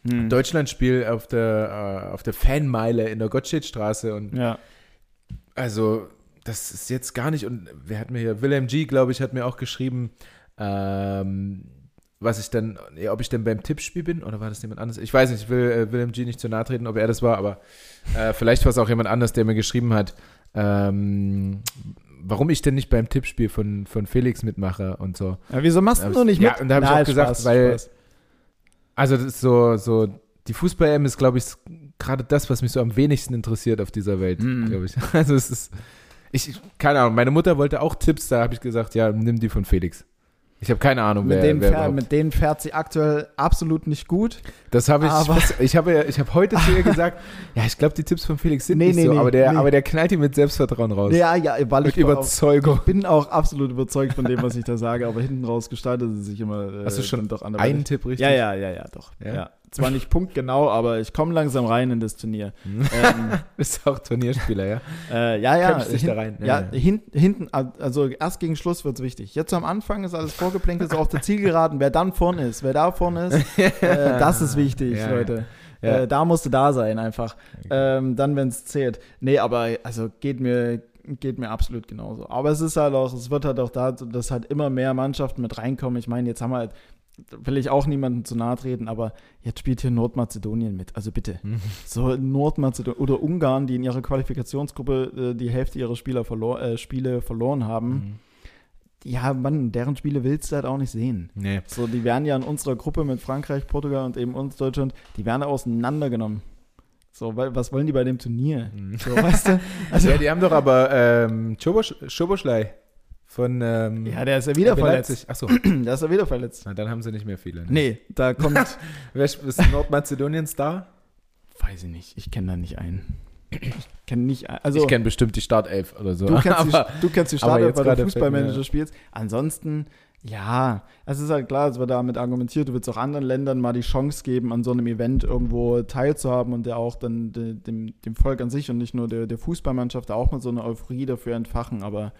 hm. Deutschlandspiel auf der, äh, auf der Fanmeile in der Gottschedstraße und ja. also das ist jetzt gar nicht, und wer hat mir hier, Willem G., glaube ich, hat mir auch geschrieben, ähm, was ich dann, ob ich denn beim Tippspiel bin oder war das jemand anderes? Ich weiß nicht, ich will äh, Willem G nicht zu nahe treten, ob er das war, aber äh, vielleicht war es auch jemand anders, der mir geschrieben hat, ähm, warum ich denn nicht beim Tippspiel von, von Felix mitmache und so. Ja, wieso machst du nicht mit? Ja, und da habe ich auch gesagt, Spaß, weil, Spaß. also das ist so, so, die Fußball-M ist, glaube ich, gerade das, was mich so am wenigsten interessiert auf dieser Welt, mm. glaube ich. Also es ist, ich, keine Ahnung, meine Mutter wollte auch Tipps, da habe ich gesagt, ja, nimm die von Felix. Ich habe keine Ahnung, mit wer, denen wer fährt, Mit denen fährt sie aktuell absolut nicht gut. Das habe ich. Aber ich habe ich hab heute zu ihr gesagt, ja, ich glaube, die Tipps von Felix sind nee, nicht nee, so, nee, aber, der, aber der knallt die mit Selbstvertrauen raus. Ja, ja, weil mit ich Überzeugung. Auch, ich bin auch absolut überzeugt von dem, was ich da sage, aber hinten raus gestaltet sie sich immer. Äh, Hast du schon doch einen Tipp richtig? Ja, ja, ja, ja, doch. Ja? ja. Zwar nicht punktgenau, aber ich komme langsam rein in das Turnier. ähm, Bist auch Turnierspieler, ja? Äh, ja, ja. Hin, dich da rein. Ja, ja, ja. Hin, hinten, also erst gegen Schluss wird es wichtig. Jetzt am Anfang ist alles vorgeplänkelt, so auf der Zielgeraden. Wer dann vorne ist, wer da vorne ist, äh, das ist wichtig, ja, Leute. Äh, da musst du da sein einfach. Ähm, dann, wenn es zählt. Nee, aber also geht mir geht mir absolut genauso. Aber es ist halt auch, es wird halt auch da, dass halt immer mehr Mannschaften mit reinkommen. Ich meine, jetzt haben wir halt will ich auch niemandem zu nahe treten, aber jetzt spielt hier Nordmazedonien mit. Also bitte. Mhm. So Nordmazedonien oder Ungarn, die in ihrer Qualifikationsgruppe äh, die Hälfte ihrer Spieler verlor, äh, Spiele verloren haben. Mhm. Ja, Mann, deren Spiele willst du halt auch nicht sehen. Nee. So, die werden ja in unserer Gruppe mit Frankreich, Portugal und eben uns Deutschland, die werden auseinandergenommen. So, weil, was wollen die bei dem Turnier? Mhm. So, weißt du? Also, ja, die haben doch aber ähm, Schoboschlei von. Ähm, ja, der ist ja wieder verletzt. Achso. der ist ja wieder verletzt. Na, dann haben sie nicht mehr viele. Ne? Nee, da kommt. Wer ist Nordmazedoniens da? Weiß ich nicht. Ich kenne da nicht einen. Ich kenne nicht. Also, ich kenne bestimmt die Startelf oder so. Du kennst, aber, die, du kennst die Startelf, weil du Fußballmanager ja. spielst. Ansonsten, ja, es ist halt klar, es wird damit argumentiert, du willst auch anderen Ländern mal die Chance geben, an so einem Event irgendwo teilzuhaben und der auch dann de, dem, dem Volk an sich und nicht nur der, der Fußballmannschaft auch mal so eine Euphorie dafür entfachen. Aber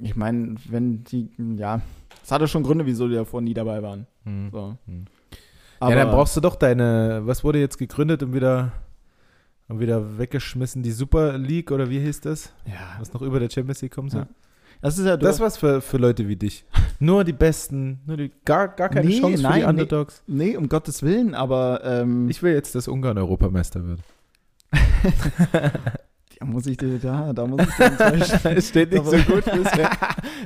ich meine, wenn die, ja, es hatte schon Gründe, wieso die davor nie dabei waren. Hm. So. Hm. ja, dann brauchst du doch deine, was wurde jetzt gegründet und wieder, und wieder weggeschmissen? Die Super League oder wie hieß das? Ja. Was noch über der Champions League kommt? So? Ja. Das ist ja das ist was für, für Leute wie dich. Nur die Besten, nur die, gar, gar keine nee, Chance nein, für die Underdogs. Nee, nee, um Gottes Willen, aber ähm, ich will jetzt, dass Ungarn Europameister wird. Da muss ich dir, da, da muss ich dich enttäuschen. es steht nicht so gut bisher.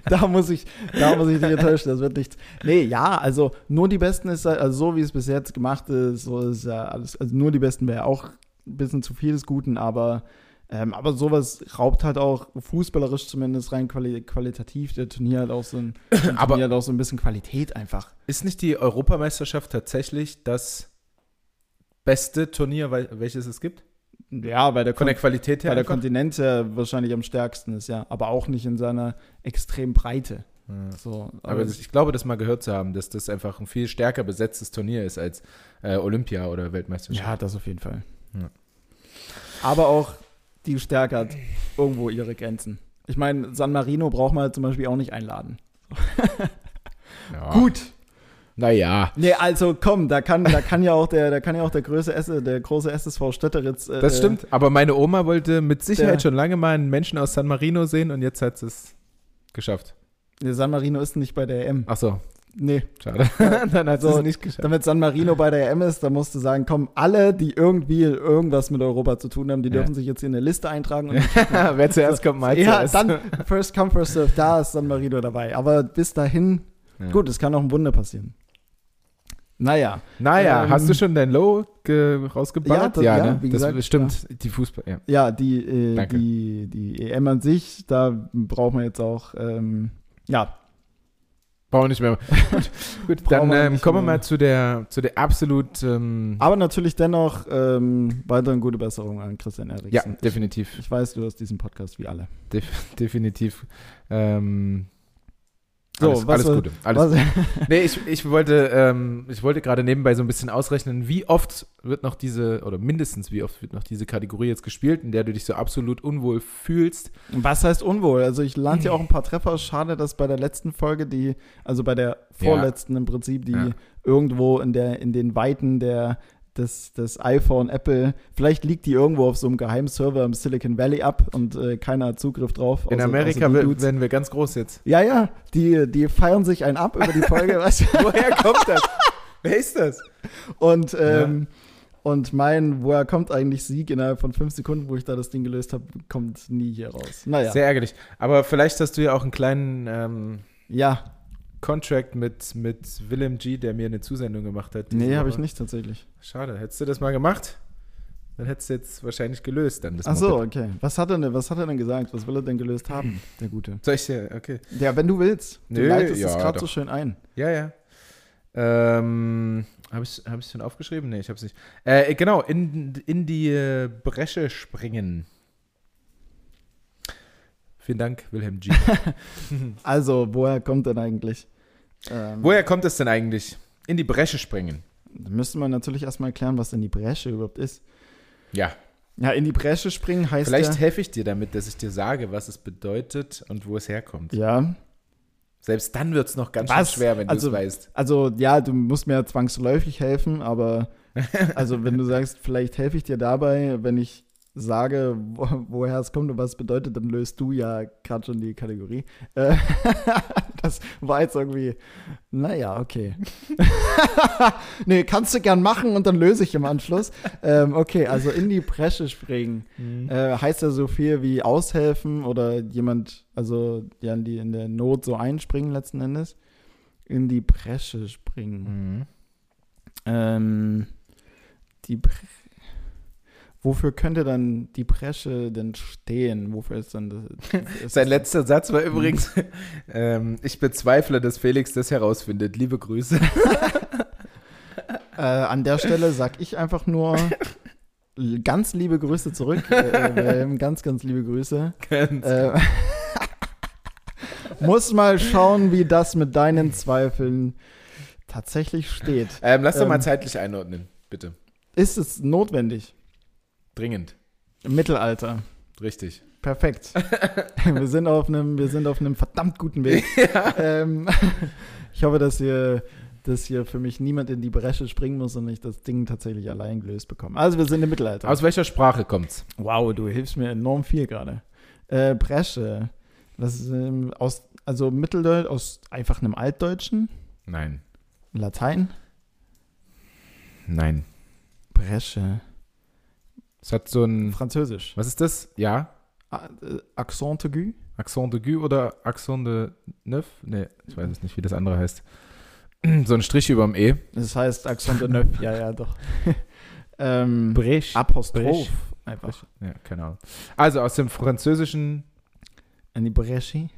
da muss ich, da muss ich dich enttäuschen, das wird nichts. Nee, ja, also nur die Besten ist, also so wie es bis jetzt gemacht ist, so ist ja alles, also nur die Besten wäre auch ein bisschen zu viel des Guten, aber, ähm, aber sowas raubt halt auch fußballerisch zumindest rein quali qualitativ der Turnier halt auch so ein, aber halt auch so ein bisschen Qualität einfach. Ist nicht die Europameisterschaft tatsächlich das beste Turnier, welches es gibt? Ja, weil der von der Qualität her. Weil der Kontinent ja wahrscheinlich am stärksten ist, ja. Aber auch nicht in seiner extremen Breite. Ja. So, aber, aber ich glaube, das mal gehört zu haben, dass das einfach ein viel stärker besetztes Turnier ist als äh, Olympia oder Weltmeisterschaft. Ja, das auf jeden Fall. Ja. Aber auch die Stärke hat irgendwo ihre Grenzen. Ich meine, San Marino braucht man zum Beispiel auch nicht einladen. ja. Gut, naja. Nee, also komm, da kann, da kann ja auch der, da kann ja auch der große, S, der große SSV Stötteritz. Äh, das stimmt, aber meine Oma wollte mit Sicherheit der, schon lange mal einen Menschen aus San Marino sehen und jetzt hat es geschafft. San Marino ist nicht bei der EM. Ach so. Nee. Schade. dann hat so, es nicht geschafft. Damit San Marino bei der EM ist, da musst du sagen, komm, alle, die irgendwie irgendwas mit Europa zu tun haben, die ja. dürfen sich jetzt hier in eine Liste eintragen. Wer zuerst kommt, mal Ja, dann first come, first serve, da ist San Marino dabei. Aber bis dahin, ja. gut, es kann auch ein Wunder passieren. Naja. Naja, ähm, hast du schon dein Low rausgeballert? Ja, ja, ja, ne? wie gesagt, das stimmt. Ja. Die Fußball, ja. Ja, die, äh, die, die EM an sich, da braucht man jetzt auch, ähm, ja, Brauchen wir nicht mehr. Gut, Brauchen dann wir ähm, kommen wir mal zu der, zu der absolut. Ähm, Aber natürlich dennoch ähm, weiterhin gute Besserung an Christian ja, Eriksen. definitiv. Ich weiß, du hörst diesen Podcast wie alle. Def definitiv. Ähm, So, alles, was alles Gute. Alles Was, Nee, ich, ich wollte, ähm, ich wollte gerade nebenbei so ein bisschen ausrechnen, wie oft wird noch diese, oder mindestens wie oft wird noch diese Kategorie jetzt gespielt, in der du dich so absolut unwohl fühlst. was heißt unwohl? Also ich lande ja auch ein paar Treffer. Schade, dass bei der letzten Folge, die, also bei der vorletzten im Prinzip, die Ja. irgendwo in der, in den Weiten der des, des iPhone, Apple, vielleicht liegt die irgendwo auf so einem geheimen Server im Silicon Valley ab und äh, keiner hat Zugriff drauf. In außer- Amerika we- Dudes. werden wir ganz groß jetzt. Ja, ja, die, die feiern sich einen ab über die Folge, weißt du? Woher kommt das? Wer ist das? Und, ähm, und mein, woher kommt eigentlich Sieg innerhalb von fünf Sekunden, wo ich da das Ding gelöst habe, kommt nie hier raus. Naja, Sehr ärgerlich. Aber vielleicht hast du ja auch einen kleinen ähm, ja, Contract mit, mit Willem G., der mir eine Zusendung gemacht hat. nee, habe ich nicht tatsächlich. Schade. Hättest du das mal gemacht, dann hättest du jetzt wahrscheinlich gelöst dann das Ach so, okay. Was hat er denn, was hat er denn gesagt? Was will er denn gelöst haben, der Gute? Soll ich dir, okay. Ja, wenn du willst. Du Nö, leitest es ja, gerade so schön ein. Ja, ja. Ähm, habe ich es hab schon aufgeschrieben? Nee, ich habe es nicht. Äh, genau, in, in die äh, Bresche springen. Vielen Dank, Wilhelm G. Also, woher kommt denn eigentlich? Ähm, Woher kommt es denn eigentlich? In die Bresche springen. Da müsste man natürlich erstmal erklären, was denn die Bresche überhaupt ist. Ja, Ja, in die Bresche springen heißt vielleicht ja, helfe ich dir damit, dass ich dir sage, was es bedeutet und wo es herkommt. ja, Selbst dann wird es noch ganz schön schwer, wenn du Also- es weißt. Also ja, du musst mir zwangsläufig helfen, aber also wenn du sagst, vielleicht helfe ich dir dabei, wenn ich sage, wo, woher es kommt und was es bedeutet, dann löst du ja gerade schon die Kategorie. Äh, das war jetzt irgendwie, naja, okay. nee, kannst du gern machen und dann löse ich im Anschluss. Ähm, okay, also in die Bresche springen. Äh, heißt ja so viel wie aushelfen oder jemand, also ja, in, die, in der Not so einspringen letzten Endes. In die Bresche springen. Mhm. Ähm, die Bre Wofür könnte dann die Bresche denn stehen? Wofür ist dann das? ist Sein letzter Satz war übrigens, ähm, ich bezweifle, dass Felix das herausfindet. Liebe Grüße. Äh, an der Stelle sag ich einfach nur ganz liebe Grüße zurück. Äh, Wilhelm, ganz, ganz liebe Grüße. Ganz Äh, muss mal schauen, wie das mit deinen Zweifeln tatsächlich steht. ähm, lass doch ähm, mal zeitlich einordnen, bitte. Ist es notwendig? Dringend. Im Mittelalter. Richtig. Perfekt. wir, sind auf einem, wir sind auf einem verdammt guten Weg. Ähm, ich hoffe, dass hier, dass hier für mich niemand in die Bresche springen muss und ich das Ding tatsächlich allein gelöst bekomme. Also wir sind im Mittelalter. Aus welcher Sprache kommt's? wow, du hilfst mir enorm viel gerade. Äh, Bresche. Was ist, ähm, aus, also Mitteldeutsch, aus einfach einem Altdeutschen? Nein. Latein? Nein. Bresche. Es hat so ein. Französisch. Was ist das? Ja? A- äh, Accent aigu? Accent de Gue oder Accent de Neuf? Nee, ich weiß es nicht, wie das andere heißt. So ein Strich überm E. Das heißt Accent de neuf. ja, ja, doch. ähm, Brech. Apostroph. Einfach. Ja, keine Ahnung. Also aus dem Französischen. In die Bresche? Bre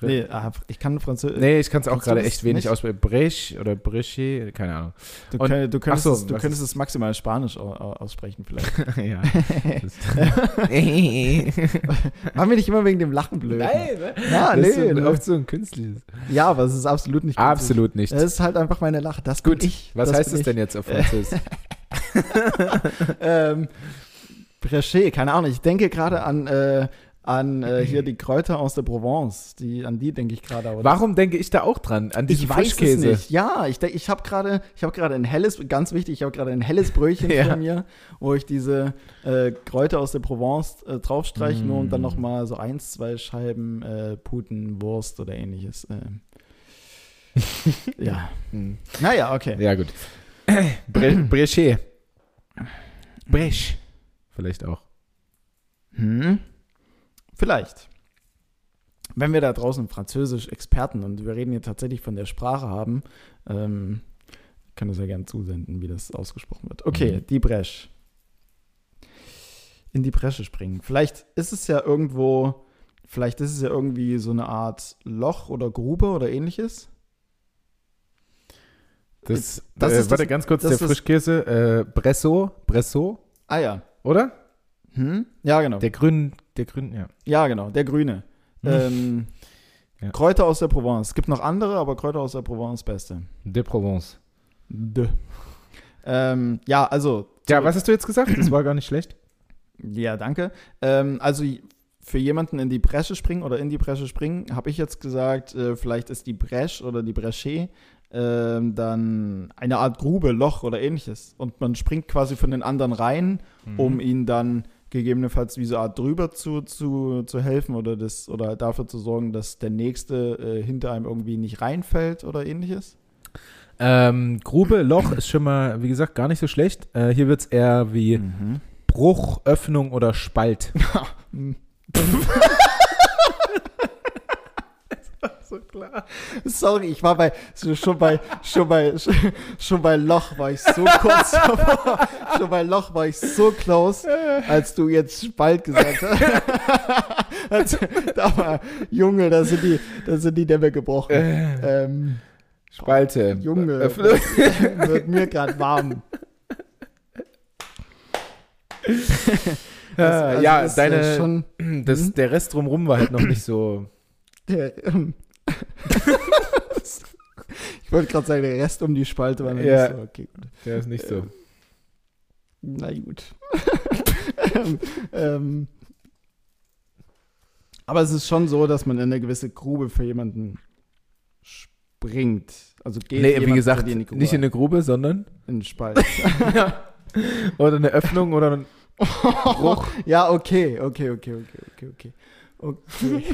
Nee, ah, ich kann Französisch. Nee, ich kann es auch gerade echt wenig aussprechen. Brech oder Breche, keine Ahnung. Du, Und- könnt, du könntest, so, es, du könntest ist- es maximal Spanisch au- au- aussprechen, vielleicht. ja. Machen wir nicht immer wegen dem Lachen blöd. ne? Ja, das ist nee, so, nee. oft so ein künstliches. Ja, aber es ist absolut nicht künstlich. Absolut nicht. Es ist halt einfach meine Lache. Das Gut, ich. Was das heißt es denn jetzt auf Französisch? ähm, Breche, keine Ahnung. Ich denke gerade an, äh, an äh, hier die Kräuter aus der Provence. Die, an die denke ich gerade. Warum denke ich da auch dran? An diesen Ich weiß es Frischkäse. nicht. Ja, ich, denk- ich habe gerade, ich habe gerade ein helles, ganz wichtig, ich habe gerade ein helles Brötchen Ja. vor mir, wo ich diese äh, Kräuter aus der Provence äh, draufstreiche, nur und dann Mm. noch mal so eins, zwei Scheiben äh, Putenwurst oder ähnliches. ähm. ja. Hm. Naja, okay. Ja, gut. Bre Breche. Brech. Vielleicht auch. Hm. Vielleicht. Wenn wir da draußen Französisch-Experten und wir reden hier tatsächlich von der Sprache haben, ähm, kann das ja gerne zusenden, wie das ausgesprochen wird. Okay, Mhm. die Bresche. In die Bresche springen. Vielleicht ist es ja irgendwo, vielleicht ist es ja irgendwie so eine Art Loch oder Grube oder ähnliches. Das, Das äh, ist warte, das- ganz kurz, der Frischkäse, äh, Bresso, Bresso, Ah ja. oder? Hm? Ja, genau. Der grün, der grün, ja. ja, genau. Der Grüne. Hm. Ähm, Ja. Kräuter aus der Provence. Es gibt noch andere, aber Kräuter aus der Provence beste. De Provence. Dö. Ähm, ja, also. Ja, was hast du jetzt gesagt? Das war gar nicht schlecht. Ja, danke. Ähm, also für jemanden in die Bresche springen oder in die Bresche springen, habe ich jetzt gesagt, äh, vielleicht ist die Bresche oder die Bresche ähm, dann eine Art Grube, Loch oder ähnliches. Und man springt quasi von den anderen rein, Mhm. um ihn dann gegebenenfalls wie so eine Art drüber zu, zu, zu helfen oder, das, oder dafür zu sorgen, dass der Nächste äh, hinter einem irgendwie nicht reinfällt oder ähnliches. Ähm, Grube, Loch ist schon mal, wie gesagt, gar nicht so schlecht. Äh, hier wird es eher wie Mhm. Bruch, Öffnung oder Spalt. so klar. Sorry, ich war bei schon bei schon bei schon bei Loch war ich so kurz davor. schon bei Loch war ich so close, als du jetzt Spalt gesagt hast. also, da war, Junge, da sind die, da sind die Dämme gebrochen. Äh, Ähm, Spalte. Junge, Öffnung. wird mir gerade warm. Ja, also ja, deine, äh, schon das, Mhm. der Rest drumrum war halt noch nicht so. der, ähm, Ich wollte gerade sagen, der Rest um die Spalte war Ja. nicht so. Okay, gut. Der ist nicht so. Na gut. ähm, ähm, aber es ist schon so, dass man in eine gewisse Grube für jemanden springt. Also geht Nee, wie gesagt, in nicht in eine Grube, sondern in den Spalt. oder eine Öffnung oder ein Bruch. ja, okay, okay, okay, okay, okay, okay. Okay.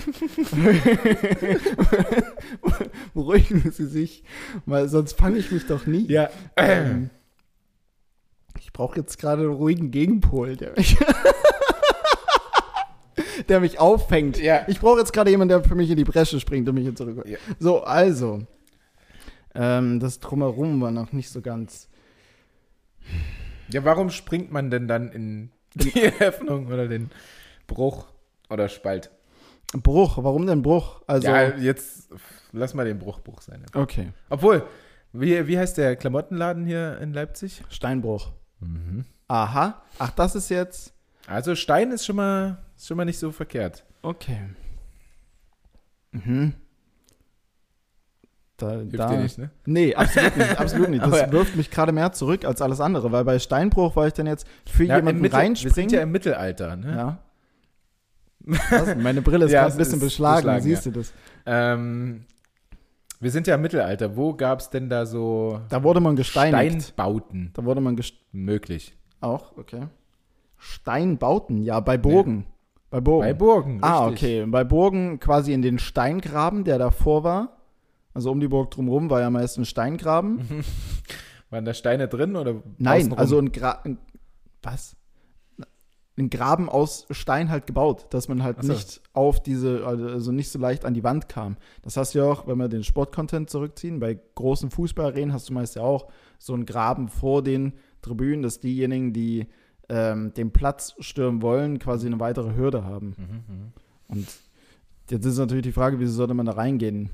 Beruhigen Sie sich, weil sonst fange ich mich doch nie. Ja. Ähm, ich brauche jetzt gerade einen ruhigen Gegenpol, der mich, der mich auffängt. Ja. Ich brauche jetzt gerade jemanden, der für mich in die Bresche springt und mich hier zurückholt. Ja. So, also. Ähm, das Drumherum war noch nicht so ganz. Ja, warum springt man denn dann in die Öffnung oder den Bruch oder Spalt? Bruch, warum denn Bruch? Also. ja, jetzt lass mal den Bruch Bruch sein. Okay. Obwohl, wie, wie heißt der Klamottenladen hier in Leipzig? Steinbruch. Aha. Ach, das ist jetzt. Also Stein ist schon mal, ist schon mal nicht so verkehrt. Okay. Mhm. Da, Hilft da, dir nicht, ne? Nee, absolut nicht, absolut nicht. Das wirft mich gerade mehr zurück als alles andere, weil bei Steinbruch war ich dann jetzt für Ja, jemanden Mittel- Wir sind reinspringen. ja im Mittelalter, ne? ja. Was? Meine Brille ist Ja, gerade ein bisschen beschlagen, beschlagen, siehst du das? Ähm, wir sind ja im Mittelalter. Wo gab es denn da so Da wurde man gesteinigt. Steinbauten Da wurde man gest möglich? auch, okay. Steinbauten, ja, bei Burgen. Bei Burgen. Bei Burgen. Ah, richtig. okay. Und bei Burgen quasi in den Steingraben, der davor war. Also um die Burg drumherum war ja meist ein Steingraben. Waren da Steine drin oder Nein, außenrum? also ein, Gra ein Was? Ein Graben aus Stein halt gebaut, dass man halt so. nicht auf diese, also nicht so leicht an die Wand kam. Das hast du ja auch, wenn wir den Sportcontent zurückziehen, bei großen Fußballarenen hast du meist ja auch so einen Graben vor den Tribünen, dass diejenigen, die ähm, den Platz stürmen wollen, quasi eine weitere Hürde haben. Mhm, mhm. Und jetzt ist natürlich die Frage, wieso sollte man da reingehen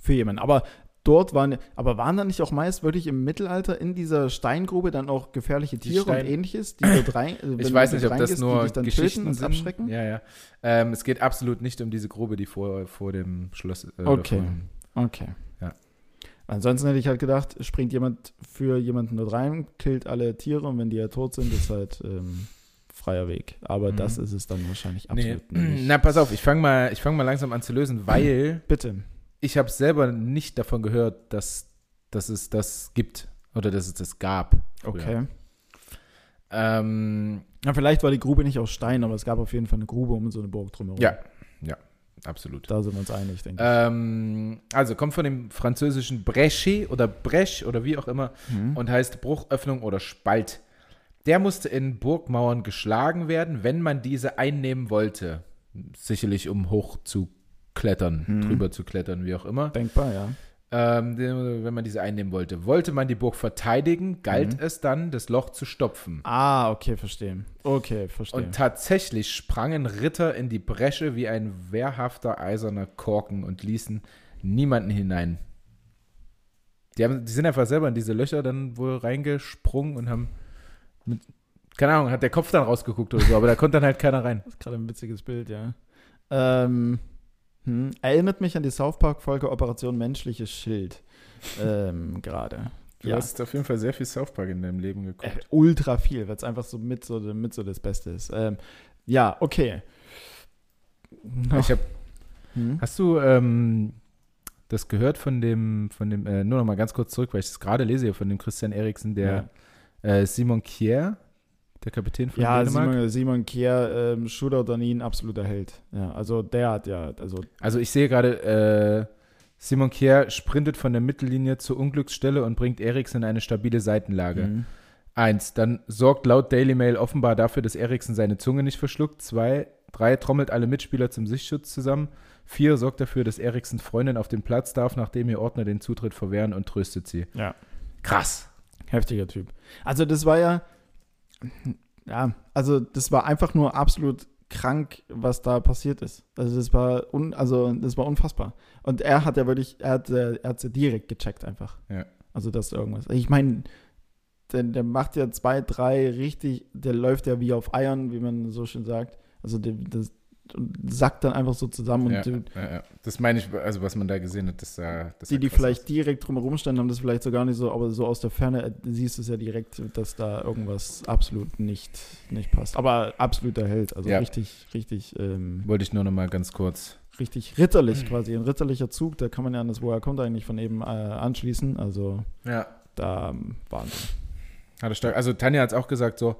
für jemanden? Aber dort waren, aber waren da nicht auch meist wirklich im Mittelalter in dieser Steingrube dann auch gefährliche Tiere Stein- und ähnliches, die dort rein, also Ich weiß nicht, ob das nur dann Geschichten sind. abschrecken? Ja, ja. Ähm, es geht absolut nicht um diese Grube, die vor, vor dem Schloss. Äh, Okay. dem- Okay. Ja. Ansonsten hätte ich halt gedacht, springt jemand für jemanden dort rein, killt alle Tiere und wenn die ja tot sind, ist halt ähm, freier Weg. Aber Mhm. das ist es dann wahrscheinlich Nee. absolut nicht. Na, pass auf, ich fange mal, ich fang mal langsam an zu lösen, weil Bitte. Ich habe selber nicht davon gehört, dass, dass es das gibt oder dass es das gab. früher. Okay. Ähm, Na, vielleicht war die Grube nicht aus Stein, aber es gab auf jeden Fall eine Grube um so eine Burg drumherum. ja, ja, absolut. Da sind wir uns einig, denke Ähm, also kommt von dem französischen Breche oder Brech oder wie auch immer ich. Mhm. und heißt Bruch, Öffnung oder Spalt. Der musste in Burgmauern geschlagen werden, wenn man diese einnehmen wollte. Sicherlich um hoch zu klettern, Mhm. drüber zu klettern, wie auch immer. Denkbar, ja. Ähm, wenn man diese einnehmen wollte. Wollte man die Burg verteidigen, galt Mhm. es dann, das Loch zu stopfen. Ah, okay, verstehe. Okay, verstehe. Und tatsächlich sprangen Ritter in die Bresche wie ein wehrhafter eiserner Korken und ließen niemanden hinein. Die, haben, die sind einfach selber in diese Löcher dann wohl reingesprungen und haben mit, keine Ahnung, hat der Kopf dann rausgeguckt oder so, aber da konnte dann halt keiner rein. Das ist gerade ein witziges Bild, ja. Ähm, hm, erinnert mich an die South Park-Folge Operation Menschliches Schild. ähm, gerade. Du Ja. hast auf jeden Fall sehr viel South Park in deinem Leben geguckt. Äh, ultra viel, weil es einfach so mit, so mit so das Beste ist. Ähm, ja, okay. Hab, Hm? hast du ähm, das gehört von dem, von dem, äh, nur noch mal ganz kurz zurück, weil ich das gerade lese hier von dem Christian Eriksen, der äh, Simon Kier, der Kapitän von Ja, Dänemark. Simon, Simon Kier, ähm, Shooter Danin, absoluter Held. Ja, also der hat ja, also Also ich sehe gerade, äh, Simon Kier sprintet von der Mittellinie zur Unglücksstelle und bringt Eriksen in eine stabile Seitenlage. mhm. Eins, dann sorgt laut Daily Mail offenbar dafür, dass Eriksen seine Zunge nicht verschluckt. Zwei, drei, trommelt alle Mitspieler zum Sichtschutz zusammen. Vier, sorgt dafür, dass Eriksens Freundin auf den Platz darf, nachdem ihr Ordner den Zutritt verwehren und tröstet sie. Ja. Krass. heftiger Typ. Also das war ja, ja, also das war einfach nur absolut krank, was da passiert ist. Also das war, un, also das war unfassbar. Und er hat ja wirklich, er hat, äh, er hat ja direkt gecheckt einfach. Ja. Also das ist irgendwas. Ich meine, der, der macht ja zwei, drei richtig, der läuft ja wie auf Eiern, wie man so schön sagt. Also der, das sackt dann einfach so zusammen und Ja, die, ja, ja. Das meine ich, also was man da gesehen hat, das sah, das die, die vielleicht aus. direkt drumherum standen, haben das vielleicht so gar nicht so, aber so aus der Ferne äh, siehst du es ja direkt, dass da irgendwas absolut nicht, nicht passt. Aber absoluter Held, also richtig, richtig, ähm, Wollte ich nur noch mal ganz kurz. richtig ritterlich quasi, ein ritterlicher Zug, da kann man ja an das, wo er kommt, eigentlich von eben äh, anschließen. Also Ja. da ähm, Wahnsinn. Hat er stark. Also Tanja hat es auch gesagt, so,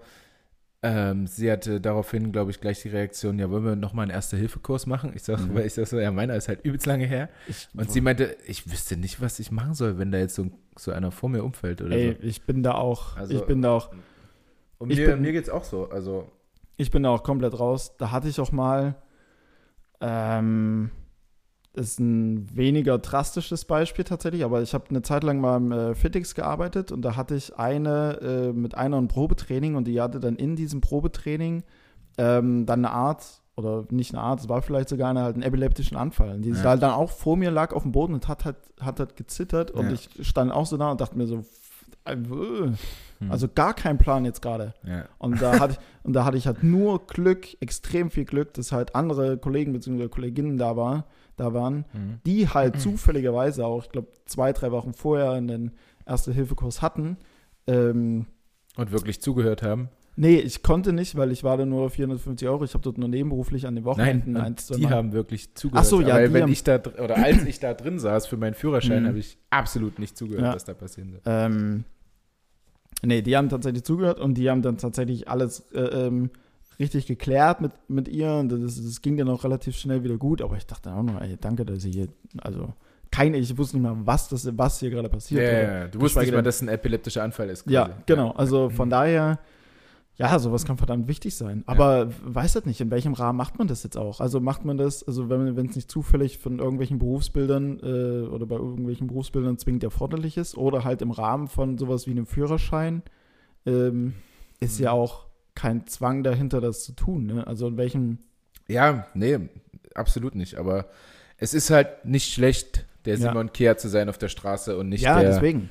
ähm, sie hatte daraufhin, glaube ich, gleich die Reaktion, ja, wollen wir nochmal einen Erste-Hilfe-Kurs machen? Ich sag, Mhm. weil ich sag so, ja, meiner ist halt übelst lange her. Ich, Und sie meinte, ich wüsste nicht, was ich machen soll, wenn da jetzt so, so einer vor mir umfällt oder ey, so. ich bin da auch, Also- ich bin da auch, Und ich mir, bin- mir geht's auch so. Also, ich bin da auch komplett raus. Da hatte ich auch mal, ähm, das ist ein weniger drastisches Beispiel tatsächlich, aber ich habe eine Zeit lang mal im äh, Fitix gearbeitet und da hatte ich eine äh, mit einer ein Probetraining und die hatte dann in diesem Probetraining ähm, dann eine Art, oder nicht eine Art, es war vielleicht sogar eine, halt einen epileptischen Anfall. Und die Ja. halt dann auch vor mir lag auf dem Boden und hat halt, hat halt gezittert und Ja. ich stand auch so da und dachte mir so, äh, hm. also gar kein Plan jetzt gerade. ja. Und da hatte ich, und da hatte ich halt nur Glück, extrem viel Glück, dass halt andere Kollegen bzw. Kolleginnen da war, da waren, Mhm. die halt zufälligerweise auch, ich glaube, zwei, drei Wochen vorher einen Erste-Hilfe-Kurs hatten. Ähm, Und wirklich zugehört haben. nee, ich konnte nicht, weil ich war da nur 450 Euro. Ich habe dort nur nebenberuflich an den Wochenenden Nein, eins, die haben wirklich zugehört. Ach so, ja, Weil die wenn haben- ich da, oder als ich da drin saß für meinen Führerschein, Mhm. habe ich absolut nicht zugehört, Ja. was da passieren soll. Ähm, nee, die haben tatsächlich zugehört und die haben dann tatsächlich alles äh, ähm, richtig geklärt mit, mit ihr und das, das ging dann auch relativ schnell wieder gut, aber ich dachte auch noch, ey, danke, dass sie hier, also keine, ich wusste nicht mal, was, das, was hier gerade Ja, passiert. ja, ja. Du wusstest nicht mal, dass es ein epileptischer Anfall ist. Ja, quasi. genau, also von daher, ja, sowas kann verdammt wichtig sein, aber weiß das nicht, in welchem Rahmen macht man das jetzt auch? Also macht man das, also wenn wenn es nicht zufällig von irgendwelchen Berufsbildern äh, oder bei irgendwelchen Berufsbildern zwingend erforderlich ist oder halt im Rahmen von sowas wie einem Führerschein, ähm, ist Mhm. ja auch kein Zwang dahinter, das zu tun. Ne? Also in welchem, Ja, nee, absolut nicht. Aber es ist halt nicht schlecht, der Ja. Simon Kehr zu sein auf der Straße und nicht ja, der deswegen.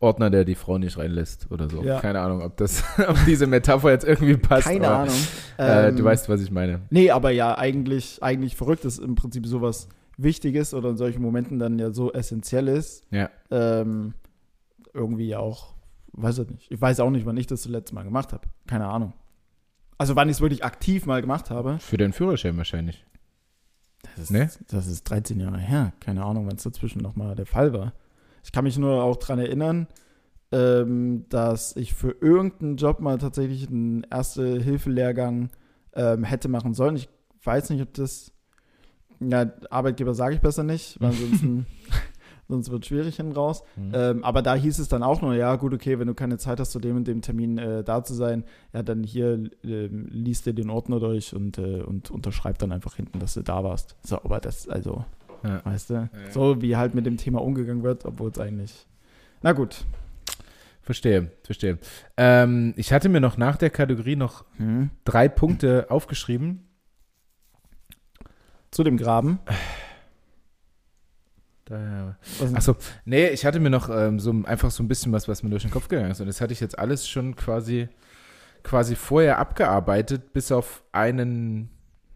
Ordner, der die Frau nicht reinlässt oder so. Ja. Keine Ahnung, ob das, ob diese Metapher jetzt irgendwie passt. Keine aber, Ahnung. Äh, Ähm, du weißt, was ich meine. Nee, aber ja, eigentlich, eigentlich verrückt, dass im Prinzip sowas Wichtiges oder in solchen Momenten dann ja so essentiell ist. Ja. Ähm, irgendwie auch, weiß ich nicht. Ich weiß auch nicht, wann ich das zuletzt mal gemacht habe. Keine Ahnung. Also wann ich es wirklich aktiv mal gemacht habe. Für den Führerschein wahrscheinlich. Das ist, Ne? das ist 13 Jahre her. Keine Ahnung, wann es dazwischen nochmal der Fall war. Ich kann mich nur auch daran erinnern, ähm, dass ich für irgendeinen Job mal tatsächlich einen Erste-Hilfe-Lehrgang ähm, hätte machen sollen. Ich weiß nicht, ob das. Ja, Arbeitgeber sage ich besser nicht, weil ansonsten sonst wird es schwierig hinten raus. Mhm. Ähm, aber da hieß es dann auch nur, ja gut, okay, wenn du keine Zeit hast, zu dem und dem Termin äh, da zu sein, ja, dann hier ähm, liest dir den Ordner durch und, äh, und unterschreib dann einfach hinten, dass du da warst. So, aber das, also, Ja. weißt du, Ja. so wie halt mit dem Thema umgegangen wird, obwohl es eigentlich. Na gut. Verstehe, verstehe. Ähm, ich hatte mir noch nach der Kategorie noch Hm. drei Punkte aufgeschrieben. Zu dem Graben. Daher. Was- Achso, nee, ich hatte mir noch ähm, so einfach so ein bisschen was, was mir durch den Kopf gegangen ist. Und das hatte ich jetzt alles schon quasi, quasi vorher abgearbeitet, bis auf einen,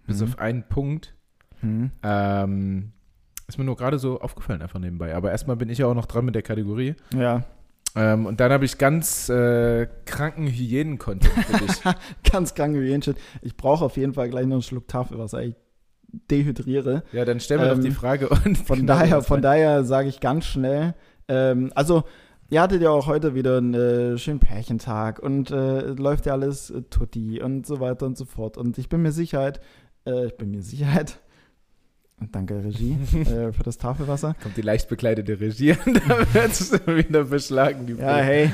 bis Mhm. auf einen Punkt. Hm. Ähm, ist mir nur gerade so aufgefallen, einfach nebenbei. Aber erstmal bin ich ja auch noch dran mit der Kategorie. Ja, Ähm, und dann habe ich ganz äh, kranken Hygienen-Content für dich. ganz kranke Hygienshit. Ich brauche auf jeden Fall gleich noch einen Schluck Tafelwasser. Ich dehydriere. ja, dann stellen wir Ähm, doch die Frage. Und Von genau daher, von daher sage ich ganz schnell, ähm, also ihr hattet ja auch heute wieder einen äh, schönen Pärchentag und äh, läuft ja alles äh, tutti und so weiter und so fort. Und ich bin mir Sicherheit, äh, ich bin mir Sicherheit, danke Regie äh, für das Tafelwasser. Kommt die leicht bekleidete Regie und da wird es wieder beschlagen. Die Ja, hey.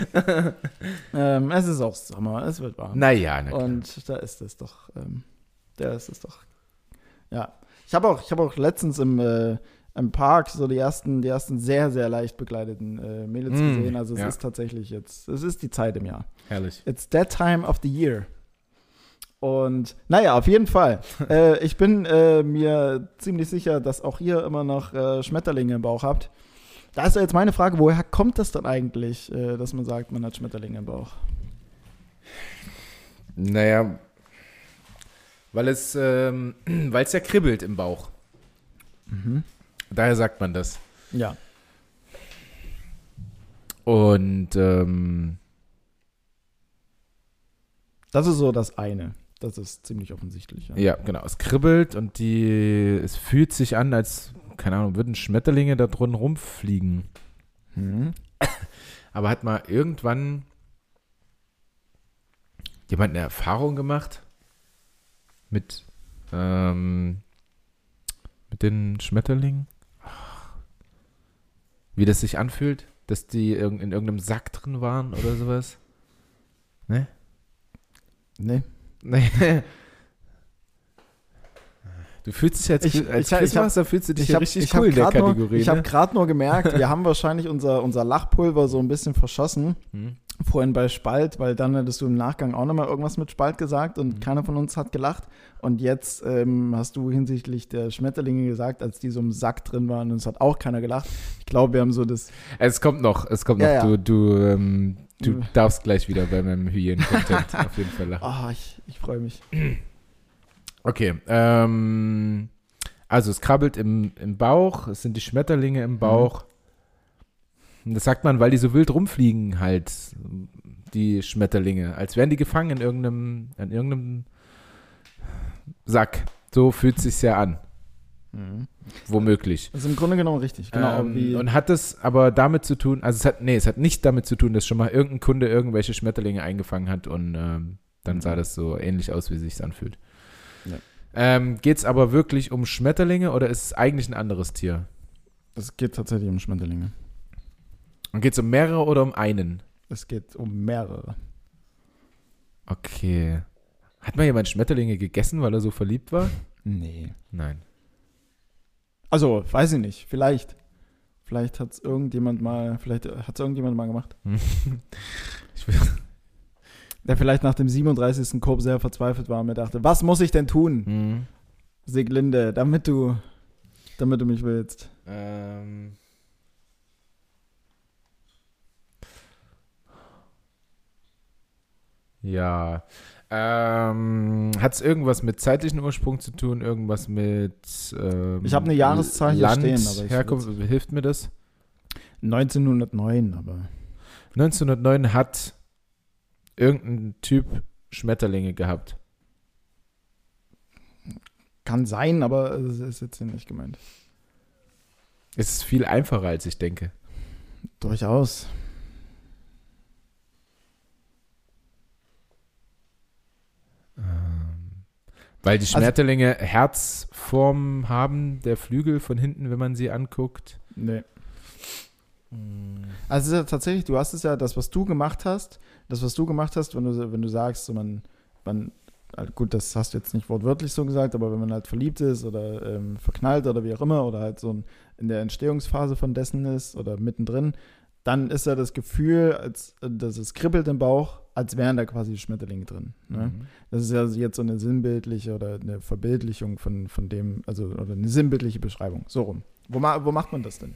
ähm, es ist auch Sommer, es wird warm. Naja, na klar. Und da ist es doch, ähm, da ist es doch. Ja. Ich habe auch, ich habe auch letztens im, äh, im Park so die ersten, die ersten sehr, sehr leicht bekleideten äh, Mädels Mm, gesehen. Also es ja. ist tatsächlich jetzt, es ist die Zeit im Jahr. Herrlich. It's that time of the year. Und naja, auf jeden Fall. äh, ich bin äh, mir ziemlich sicher, dass auch ihr immer noch äh, Schmetterlinge im Bauch habt. Da ist ja jetzt meine Frage, woher kommt das dann eigentlich, äh, dass man sagt, man hat Schmetterlinge im Bauch? Naja, weil es, ähm, weil es ja kribbelt im Bauch. Daher sagt man das. Ja. Und ähm, Das ist so das eine. Das ist ziemlich offensichtlich. Ja. ja, genau, es kribbelt und die, es fühlt sich an, als, keine Ahnung, würden Schmetterlinge da drin rumfliegen. Mhm. Aber hat mal irgendwann jemand eine Erfahrung gemacht mit, ähm, mit den Schmetterlingen? Wie das sich anfühlt, dass die in irgendeinem Sack drin waren oder sowas? Ne? Nee. Nee. Du fühlst dich als, Ich- als ich- ich hab- fühlst du dich Ich ja habe richtig hab cool in der grad nur, Kategorie. ich hab ne? grad nur gemerkt, wir haben wahrscheinlich unser, unser Lachpulver so ein bisschen verschossen. Hm. Vorhin bei Spalt, weil dann hättest du im Nachgang auch nochmal irgendwas mit Spalt gesagt und Mhm. keiner von uns hat gelacht. Und jetzt ähm, hast du hinsichtlich der Schmetterlinge gesagt, als die so im Sack drin waren und es hat auch keiner gelacht. Ich glaube, wir haben so das. Es kommt noch, es kommt Ja, noch. ja. Du, du, ähm, du Mhm. darfst gleich wieder bei meinem Hygienen-Content auf jeden Fall lachen. Ah, ich, ich freue mich. Okay, ähm, also es krabbelt im, im Bauch, es sind die Schmetterlinge im Bauch. Und Das sagt man, weil die so wild rumfliegen halt, die Schmetterlinge, als wären die gefangen in irgendeinem, in irgendeinem Sack. So fühlt es sich ja an, womöglich. Das ist im Grunde genommen richtig. Genau. ähm, und hat es aber damit zu tun, also es hat, nee, es hat nicht damit zu tun, dass schon mal irgendein Kunde irgendwelche Schmetterlinge eingefangen hat und ähm, dann sah das so ähnlich aus, wie es sich anfühlt. Ja. Ähm, Geht es aber wirklich um Schmetterlinge oder ist es eigentlich ein anderes Tier? es geht tatsächlich um Schmetterlinge. Und geht es um mehrere oder um einen? Es geht um mehrere. Okay. Hat mal jemand Schmetterlinge gegessen, weil er so verliebt war? Nee. Nein. Also, weiß ich nicht. Vielleicht. Vielleicht hat es irgendjemand mal, vielleicht hat es irgendjemand mal gemacht. Ich will, Der vielleicht nach dem 37. Korb sehr verzweifelt war und mir dachte, was muss ich denn tun, hm, Sieglinde, damit du, damit du mich willst? ähm, Ja. Ähm, Hat es irgendwas mit zeitlichen Ursprung zu tun? Irgendwas mit. Ähm, Ich hab eine Jahreszahl hier Land, stehen, aber ich Herkunft, hilft mir das? 1909, aber 1909 hat irgendein Typ Schmetterlinge gehabt. kann sein, aber es ist jetzt hier nicht gemeint. Es ist viel einfacher, als ich denke. Durchaus. Weil die Also- Schmetterlinge Herzform haben, der Flügel von hinten, wenn man sie anguckt. Nee. Also es ist ja tatsächlich, du hast es ja, das, was du gemacht hast, das, was du gemacht hast, wenn du, wenn du sagst, so man, man, halt gut, das hast du jetzt nicht wortwörtlich so gesagt, aber wenn man halt verliebt ist oder ähm, verknallt oder wie auch immer oder halt so ein, in der Entstehungsphase von dessen ist oder mittendrin, dann ist ja das Gefühl, als dass es kribbelt im Bauch, als wären da quasi Schmetterlinge drin. Ne? Mhm. Das ist ja jetzt so eine sinnbildliche oder eine Verbildlichung von, von dem, also oder eine sinnbildliche Beschreibung. So rum. Wo, ma wo macht man das denn?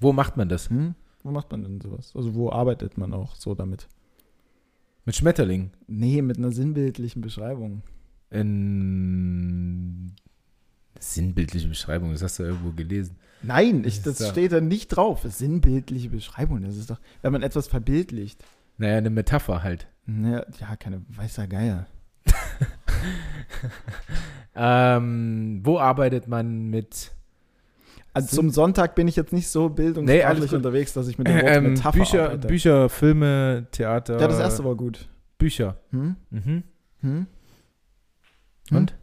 Wo macht man das? Hm? Wo macht man denn sowas? Also wo arbeitet man auch so damit? Mit Schmetterlingen. Nee, mit einer sinnbildlichen Beschreibung. In sinnbildliche Beschreibung, das hast du irgendwo gelesen. Nein, ich, Das das steht da nicht drauf. Sinnbildliche Beschreibung, das ist doch, wenn man etwas verbildlicht. Naja, eine Metapher halt. Ja, ja keine weißer Geier. Ähm, wo arbeitet man mit Also zum Sonntag bin ich jetzt nicht so Nee, bildungsfachlich gut. unterwegs, dass ich mit dem Wort ähm, Metapher Bücher, arbeite. Bücher, Filme, Theater? Ja, das erste war gut. Bücher. Hm? Mhm. Hm? Und?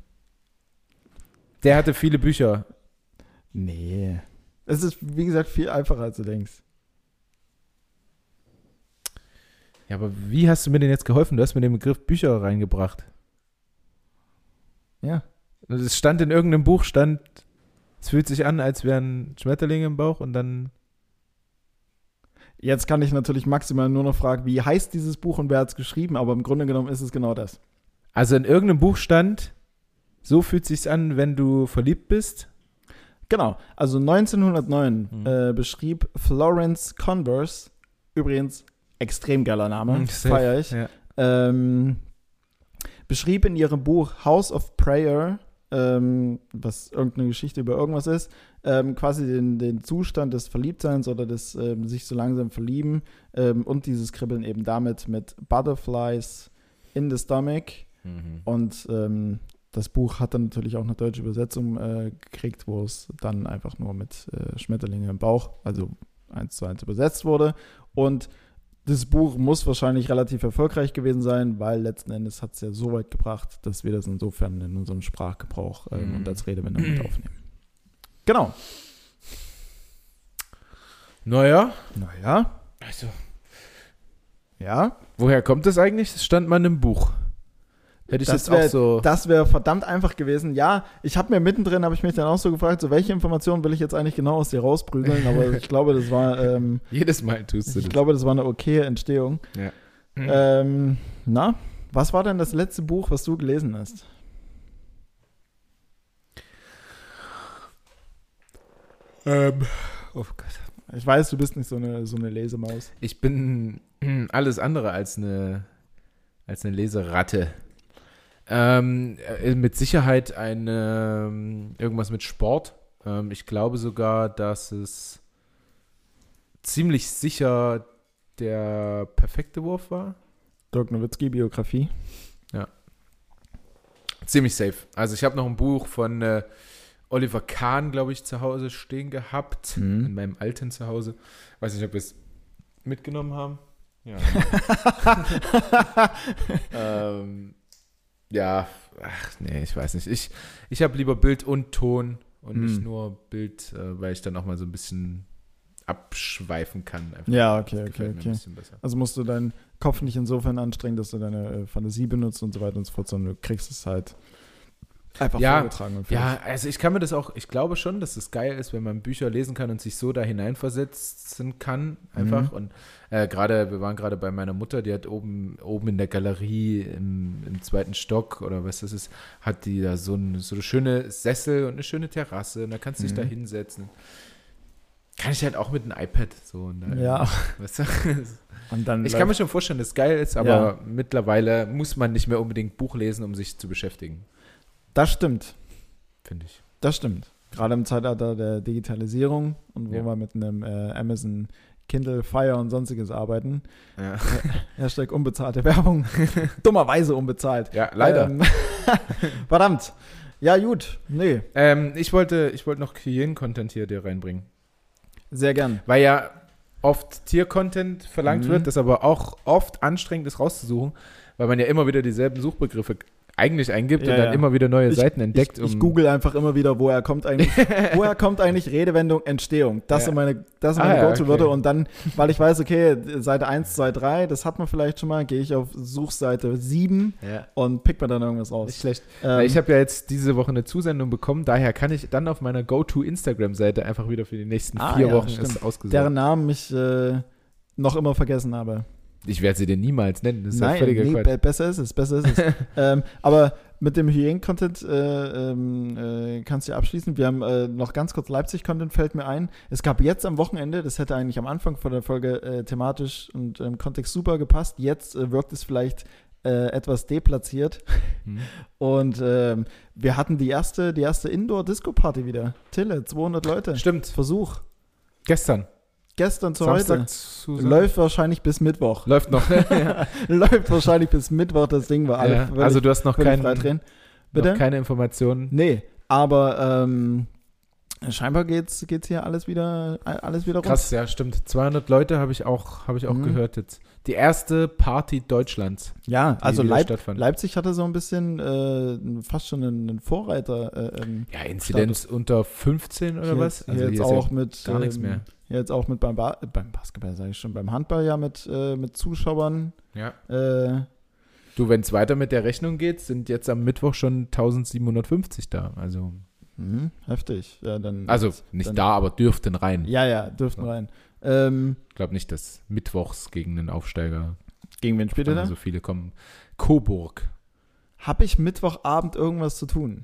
Der hatte viele Bücher. Nee. Es ist, wie gesagt, viel einfacher, als du denkst. Ja, aber wie hast du mir denn jetzt geholfen? Du hast mir den Begriff Bücher reingebracht. Ja. Es stand in irgendeinem Buch, stand, es fühlt sich an, als wären Schmetterlinge im Bauch und dann. Jetzt kann ich natürlich maximal nur noch fragen, wie heißt dieses Buch und wer hat es geschrieben, aber im Grunde genommen ist es genau das. Also in irgendeinem Buch stand, so fühlt sich's an, wenn du verliebt bist. Genau. Also 1909 Mhm. äh, beschrieb Florence Converse, übrigens extrem geiler Name, Mhm, safe. feier ich, Ja. ähm, beschrieb in ihrem Buch House of Prayer, ähm, was irgendeine Geschichte über irgendwas ist, ähm, quasi den, den Zustand des Verliebtseins oder des ähm, sich so langsam verlieben ähm, und dieses Kribbeln eben damit mit Butterflies in the Stomach. Mhm. Und ähm, das Buch hat dann natürlich auch eine deutsche Übersetzung äh, gekriegt, wo es dann einfach nur mit äh, Schmetterlinge im Bauch, also eins zu eins übersetzt wurde. Und das Buch muss wahrscheinlich relativ erfolgreich gewesen sein, weil letzten Endes hat es ja so weit gebracht, dass wir das insofern in unserem Sprachgebrauch Mhm. und als Redewendung mit aufnehmen. Genau. Naja. Naja, Also, ja. woher kommt das eigentlich? Das stand mal in einem Buch. Hätte ich Das jetzt auch wär- so. Das wäre verdammt einfach gewesen. Ja, ich habe mir mittendrin, habe ich mich dann auch so gefragt, so welche Informationen will ich jetzt eigentlich genau aus dir rausprügeln, aber ich glaube, das war, ähm, Jedes Mal tust du ich das. glaube, das war eine okaye Entstehung. ja. Ähm, na, was war denn das letzte Buch, was du gelesen hast? ähm, oh Gott. Ich weiß, du bist nicht so eine, so eine Lesemaus. Ich bin alles andere als eine, als eine Leseratte. Ähm, äh, mit Sicherheit eine, ähm, irgendwas mit Sport. Ähm, ich glaube sogar, dass es ziemlich sicher der perfekte Wurf war. Dirk Nowitzki, Biografie. Ziemlich safe. Also ich habe noch ein Buch von äh, Oliver Kahn, glaube ich, zu Hause stehen gehabt. Mhm. In meinem alten Zuhause. Weiß nicht, ob wir es mitgenommen haben. Ja. ähm, ja, ach nee, ich weiß nicht. Ich, ich habe lieber Bild und Ton und nicht Hm. nur Bild, äh, weil ich dann auch mal so ein bisschen abschweifen kann. Einfach. Ja, okay, okay, okay. Also musst du deinen Kopf nicht insofern anstrengen, dass du deine äh, Fantasie benutzt und so weiter und so fort, sondern du kriegst es halt einfach Ja, vorgetragen. Und Ja, also ich kann mir das auch, ich glaube schon, dass es geil ist, wenn man Bücher lesen kann und sich so da hineinversetzen kann, einfach. Mhm. Und äh, gerade, wir waren gerade bei meiner Mutter, die hat oben, oben in der Galerie im, im zweiten Stock oder was das ist, hat die da so, ein, so eine schöne Sessel und eine schöne Terrasse und da kannst du dich Mhm. da hinsetzen. Kann ich halt auch mit einem iPad so. Und dann, Ja. Weißt du? Und dann Ich kann mir schon vorstellen, dass es geil ist, aber Ja. mittlerweile muss man nicht mehr unbedingt Buch lesen, um sich zu beschäftigen, das stimmt. finde ich. Das stimmt. Gerade im Zeitalter der Digitalisierung und wo Ja. wir mit einem äh, Amazon Kindle Fire und sonstiges arbeiten. Ja, Hashtag unbezahlte Werbung. Dummerweise unbezahlt. ja leider. Ähm, verdammt. Ja, gut. Nee, Ähm, ich wollte, ich wollte noch Hygienen-Content hier dir reinbringen. sehr gern. Weil ja oft Tier-Content verlangt Mhm. wird, das aber auch oft anstrengend ist rauszusuchen, weil man ja immer wieder dieselben Suchbegriffe eigentlich eingibt Ja, und dann ja. immer wieder neue Ich- Seiten entdeckt. Ich, ich um- google einfach immer wieder, woher kommt eigentlich, woher kommt eigentlich Redewendung Entstehung. Das Ja. sind meine, das sind Ah, meine ja, Go-To-Wörter okay. und dann, weil ich weiß, okay, Seite 1, 2, 3, das hat man vielleicht schon mal, gehe ich auf Suchseite 7 ja. und pick mir dann irgendwas Nicht raus. schlecht. Ähm, ich habe ja jetzt diese Woche eine Zusendung bekommen, daher kann ich dann auf meiner Go-To-Instagram-Seite einfach wieder für die nächsten Ah, vier Wochen stimmt. ist ausgesucht. deren Namen ich äh, noch immer vergessen habe. Ich werde sie dir niemals nennen. Das ist Nein, ja völliger nee, be besser ist es, besser ist es. ähm, aber mit dem Hygiene-Content äh, ähm, äh, kannst du abschließen. Wir haben äh, noch ganz kurz Leipzig-Content, fällt mir ein. Es gab jetzt am Wochenende, das hätte eigentlich am Anfang von der Folge äh, thematisch und im Kontext super gepasst. Jetzt äh, wirkt es vielleicht äh, etwas deplatziert. Hm. Und ähm, wir hatten die erste, die erste Indoor-Disco-Party wieder. Tille, 200 Leute. Stimmt. Versuch. Gestern. Gestern zu Samstag heute. zu Läuft wahrscheinlich bis Mittwoch. Läuft noch. ja. Läuft wahrscheinlich bis Mittwoch das Ding, alle Ja, völlig- Also du hast noch, kein, noch keine Informationen. Nee, aber ähm, scheinbar geht's, geht's hier alles wieder, alles wieder Krass, ja, stimmt. 200 Leute habe ich auch, habe ich auch Mhm. gehört jetzt. Die erste Party Deutschlands. Ja, also Leip stattfand. Leipzig hatte so ein bisschen äh, fast schon einen, einen Vorreiter. Äh, ähm, Ja, Inzidenz unter 15 oder hier was? Jetzt, hier jetzt ist auch ja mit gar nichts ähm, mehr. Jetzt auch mit beim, ba beim Basketball, sage ich schon, beim Handball ja mit, äh, mit Zuschauern. Ja. Äh, Du, wenn es weiter mit der Rechnung geht, sind jetzt am Mittwoch schon 1750 da. Also, mh, heftig. Ja, dann, also nicht dann- da, aber dürften rein. Ja, ja, dürften So. rein. Ähm, Ich glaube nicht, dass mittwochs gegen den Aufsteiger gegen wen spielt ihr da? so viele kommen. Coburg. Habe ich Mittwochabend irgendwas zu tun?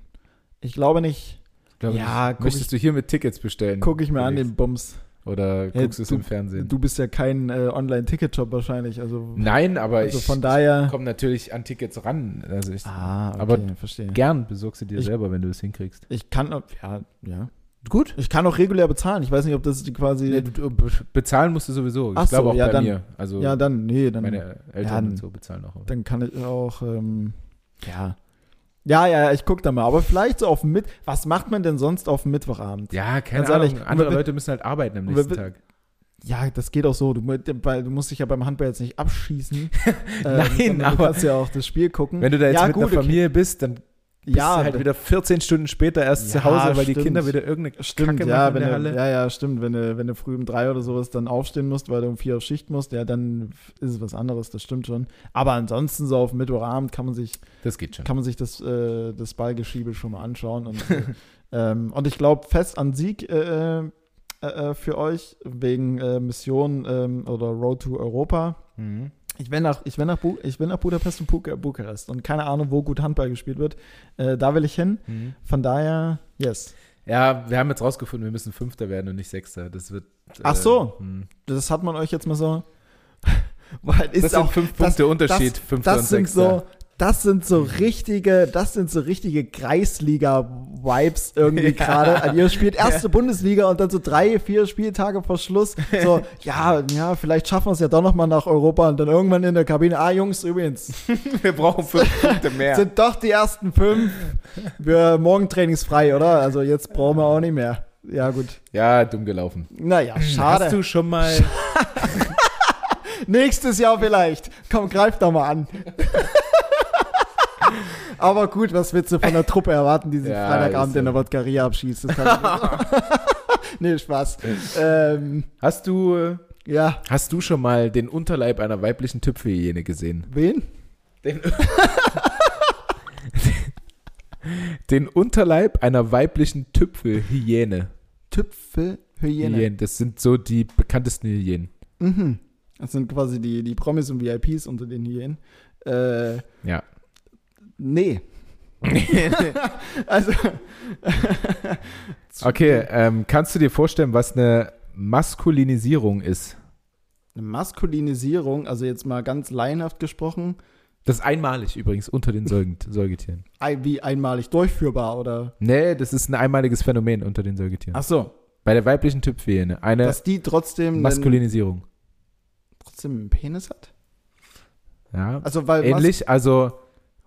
Ich glaube nicht. Ich glaube Ja, guck Möchtest du hier mit Tickets bestellen? Gucke ich mir an den Bums. Oder Ja, guckst du es im Fernsehen? Du bist ja kein äh, Online-Ticket-Shop wahrscheinlich. Also, Nein, aber also ich von daher. komme natürlich an Tickets ran. Also ich Ah, okay, Aber verstehe. gern besorgst du dir Ich- selber, wenn du es hinkriegst. Ich kann, auch- ja, ja. Gut. Ich kann auch regulär bezahlen. Ich weiß nicht, ob das quasi. Nee, du, be- bezahlen musst du sowieso. Ach Ich glaube so, auch ja, bei dann- mir. Also ja, dann, nee, dann, meine Eltern ja, und so bezahlen auch. dann kann ich auch, ähm, ja. Ja, ja, ich guck da mal. Aber vielleicht so auf Mit. Was macht man denn sonst auf Mittwochabend? Ja, keine Ganz ehrlich, Ahnung. Andere wir- Leute müssen halt arbeiten am nächsten wir- Tag. Ja, das geht auch so. Du, du musst dich ja beim Handball jetzt nicht abschießen. Nein, sondern du aber- kannst ja auch das Spiel gucken. Wenn du da jetzt ja, mit gut, okay. Familie bist, dann ja, halt wieder 14 Stunden später erst Ja, zu Hause, weil die stimmt. Kinder wieder irgendeine Stimmt, Kacke ja, machen in wenn der du, Halle. ja, ja, stimmt. Wenn du, wenn du früh um drei oder sowas dann aufstehen musst, weil du um vier auf Schicht musst, ja, dann ist es was anderes, das stimmt schon. Aber ansonsten so auf Mittwochabend kann man sich, Das geht schon. kann man sich das, äh, das Ballgeschiebe schon mal anschauen. Und, äh, ähm, und ich glaube fest an Sieg äh, äh, äh, für euch wegen äh, Mission ähm, oder Road to Europa. Mhm. Ich will nach, ich will nach, Bu ich will nach Budapest und Buka Bukarest und keine Ahnung, wo gut Handball gespielt wird. Äh, da will ich hin. Mhm. Von daher, yes. Ja, wir haben jetzt rausgefunden, wir müssen Fünfter werden und nicht Sechster. Das wird. Ach so. mh. Das hat man euch jetzt mal so. Weil ist Das sind auch, fünf das- Punkte Unterschied. das, Fünfter und das sind Sechster. so, das sind so richtige, das sind so richtige Kreisliga-Vibes irgendwie Ja. gerade. Also ihr spielt erste Bundesliga und dann so drei, vier Spieltage vor Schluss. So, ja, ja, vielleicht schaffen wir es ja doch noch mal nach Europa und dann irgendwann in der Kabine. Ah, Jungs, übrigens, wir brauchen fünf Punkte mehr. sind doch die ersten fünf. Wir morgen trainingsfrei, oder? Also jetzt brauchen wir auch nicht mehr. Ja, gut. Ja, dumm gelaufen. Naja, schade. Hast du schon mal. Nächstes Jahr vielleicht. Komm, greif da mal an. Aber gut, was willst du von der Truppe erwarten, die sich Ja, Freitagabend in der. Wodkaria abschießt? Das nee, Spaß. Ähm, Hast du, äh, ja, hast du schon mal den Unterleib einer weiblichen Tüpfelhyäne gesehen? wen? Den, den Unterleib einer weiblichen Tüpfelhyäne. Tüpfelhyäne. Hyänen. Das sind so die bekanntesten Hyänen. Mhm. Das sind quasi die, die Promis und VIPs unter den Hyänen. Äh, Ja. Nee. also. Okay, ähm, kannst du dir vorstellen, was eine Maskulinisierung ist? Eine Maskulinisierung, also jetzt mal ganz laienhaft gesprochen, Das ist einmalig übrigens unter den Säugetieren. wie einmalig durchführbar oder. Nee, das ist ein einmaliges Phänomen unter den Säugetieren. Ach so, Bei der weiblichen Tüpfelhyäne. Eine dass die trotzdem einen, Maskulinisierung. trotzdem einen Penis hat? Ja. Also weil Ähnlich, also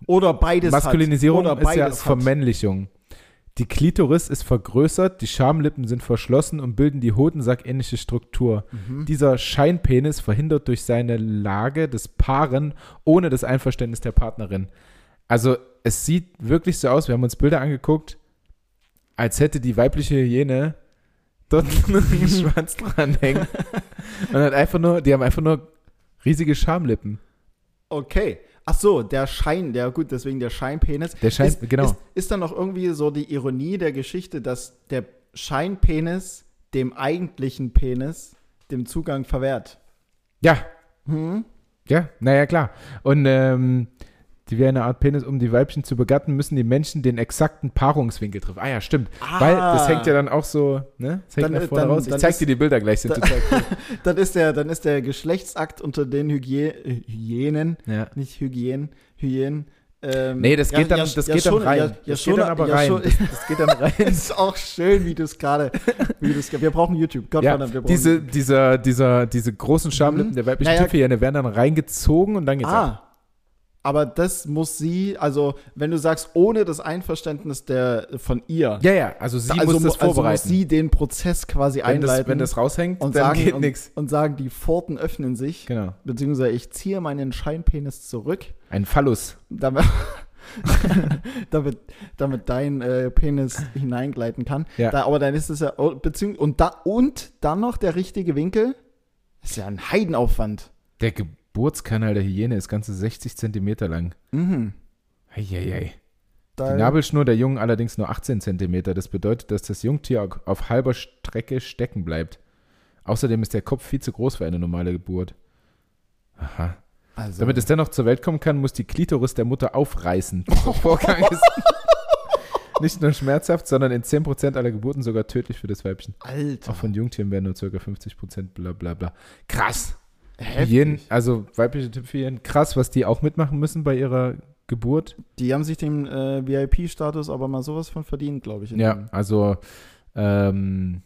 oder beides Maskulinisierung hat. Oder ist ja beides hat. Vermännlichung. Die Klitoris ist vergrößert, die Schamlippen sind verschlossen und bilden die Hodensack-ähnliche Struktur. Mhm. Dieser Scheinpenis verhindert durch seine Lage das Paaren ohne das Einverständnis der Partnerin. Also es sieht wirklich so aus, wir haben uns Bilder angeguckt, als hätte die weibliche Hyäne dort einen Schwanz dranhängen. Und hat einfach nur, die haben einfach nur riesige Schamlippen. Okay. Ach so, der Schein, der gut, deswegen der Scheinpenis. Der Schein, ist, genau. Ist, ist dann noch irgendwie so die Ironie der Geschichte, dass der Scheinpenis dem eigentlichen Penis dem Zugang verwehrt? ja, Hm? Ja, naja, klar. Und ähm, die wie eine Art Penis, um die Weibchen zu begatten, müssen die Menschen den exakten Paarungswinkel treffen. Ah ja, stimmt. Ah. Weil das hängt ja dann auch so, ne? Das hängt Dann, nach vorne dann- raus. Ich zeig ist- dir die Bilder gleich, sind total cool. dann, ist der, dann ist der Geschlechtsakt unter den Hygie Hyänen, Ja. nicht Hygienen, Hyänen. Ähm, Nee, das ja, geht dann, ja, das ja, geht schon, dann rein. Ja, ja, das schon, geht dann aber ja, rein. Schon, Das, das geht dann rein. ist auch schön, wie du es gerade, wie du es Wir brauchen YouTube. Gott Ja, verdammt, wir brauchen diese, dieser, dieser, diese großen Schamlippen Mhm. der weiblichen Naja. Tüpfelhyäne werden dann reingezogen und dann geht's ab. Aber das muss sie, also wenn du sagst, ohne das Einverständnis der von ihr, Ja, ja, also sie also, muss das mu- also vorbereiten. muss sie den Prozess quasi wenn, das, einleiten wenn das raushängt, und, dann sagen, geht nichts. und sagen, die Pforten öffnen sich, Genau. beziehungsweise ich ziehe meinen Scheinpenis zurück, Ein Phallus. damit, damit, damit dein äh, Penis hineingleiten kann. Ja. Da, aber dann ist es ja, oh, beziehungsweise, und, da, und dann noch der richtige Winkel, ist ja ein Heidenaufwand. Der Geburtskanal der Hyäne ist ganze 60 Zentimeter lang. Mhm. Eieiei. Die Nabelschnur der Jungen allerdings nur 18 Zentimeter. Das bedeutet, dass das Jungtier au- auf halber Strecke stecken bleibt. Außerdem ist der Kopf viel zu groß für eine normale Geburt. Aha. also, Damit es dennoch zur Welt kommen kann, muss die Klitoris der Mutter aufreißen. Der Vorgang ist nicht nur schmerzhaft, sondern in 10% aller Geburten sogar tödlich für das Weibchen. Alter. Auch von Jungtieren werden nur ca. 50% bla bla bla. Krass. Hyänen, also weibliche Tipphyänen, krass, was die auch mitmachen müssen bei ihrer Geburt. Die haben sich den äh, VIP-Status aber mal sowas von verdient, glaube ich. Ja, also ähm,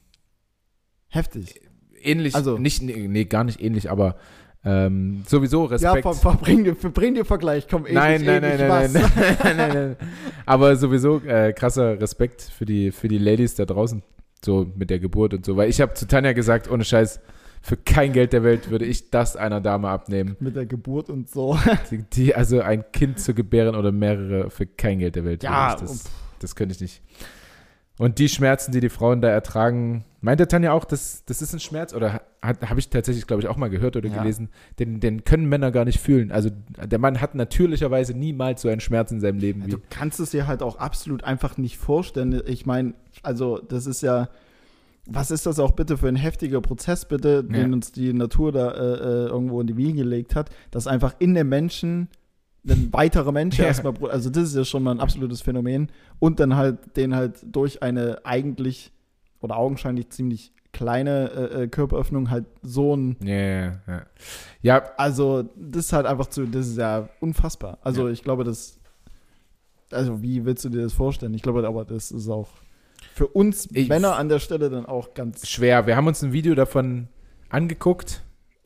Heftig. ähnlich, Also- nicht, nee, nee, gar nicht ähnlich, aber ähm, sowieso Ja, Respekt. ver, ver, bring, dir, bring dir Vergleich, komm, ewig, nein, nein, nein, ewig nein, was. nein, nein, nein, nein. Aber sowieso äh, krasser Respekt für die, für die Ladies da draußen, so mit der Geburt und so. Weil ich habe zu Tanja gesagt, ohne Scheiß, für kein Geld der Welt würde ich das einer Dame abnehmen. Mit der Geburt und so. Die, die also ein Kind zu gebären oder mehrere für kein Geld der Welt. Ja, würde ich das, das könnte ich nicht. Und die Schmerzen, die die Frauen da ertragen, meinte Tanja auch, das, das ist ein Schmerz, oder habe ich tatsächlich, glaube ich, auch mal gehört oder Ja. gelesen, den, den können Männer gar nicht fühlen. Also der Mann hat natürlicherweise niemals so einen Schmerz in seinem Leben wie. Du kannst es dir halt auch absolut einfach nicht vorstellen. Ich meine, also das ist ja, was ist das auch bitte für ein heftiger Prozess, bitte, den Ja. uns die Natur da äh, äh, irgendwo in die Wiege gelegt hat, dass einfach in dem Menschen ein weiterer Mensch Ja. erstmal, also das ist ja schon mal ein absolutes Phänomen und dann halt den halt durch eine eigentlich oder augenscheinlich ziemlich kleine äh, äh, Körperöffnung halt so ein Ja, ja, ja. Ja, also, das ist halt einfach zu, das ist ja unfassbar. Also, Ja. ich glaube, das, also, wie willst du dir das vorstellen? Ich glaube, aber das ist auch für uns Ich- Männer an der Stelle dann auch ganz, schwer. Wir haben uns ein Video davon angeguckt.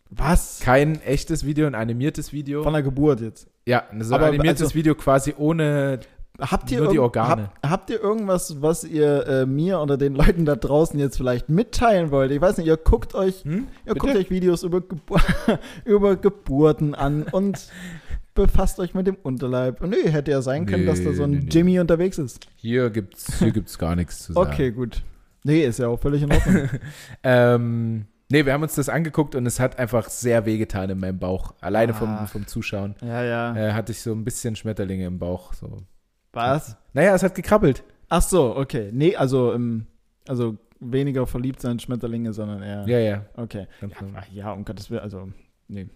was? Kein echtes Video, ein animiertes Video. Von der Geburt jetzt. ja, so ein Aber animiertes also- Video quasi ohne Habt ihr, Nur die Organe. Habt, habt ihr irgendwas, was ihr äh, mir oder den Leuten da draußen jetzt vielleicht mitteilen wollt? Ich weiß nicht, ihr guckt euch, Hm? ihr Bitte? guckt euch Videos über, Gebu über Geburten an und befasst euch mit dem Unterleib. Und nö, hätte ja sein können, dass da so ein Nee, nee, nee. Jimmy unterwegs ist. Hier gibt's, hier gibt's gar nichts zu sagen. Okay, gut. Nee, ist ja auch völlig in Ordnung. Ähm, nee, wir haben uns das angeguckt und es hat einfach sehr wehgetan in meinem Bauch. Alleine vom, Ah. vom Zuschauen ja, ja. äh, hatte ich so ein bisschen Schmetterlinge im Bauch. So. Was? Naja, es hat gekrabbelt. Ach so, okay. Nee, also, ähm, also weniger verliebt sein Schmetterlinge, sondern eher. Ja, ja. Okay. Ganz Ja, normal. ja, um Gottes Willen, also, nee.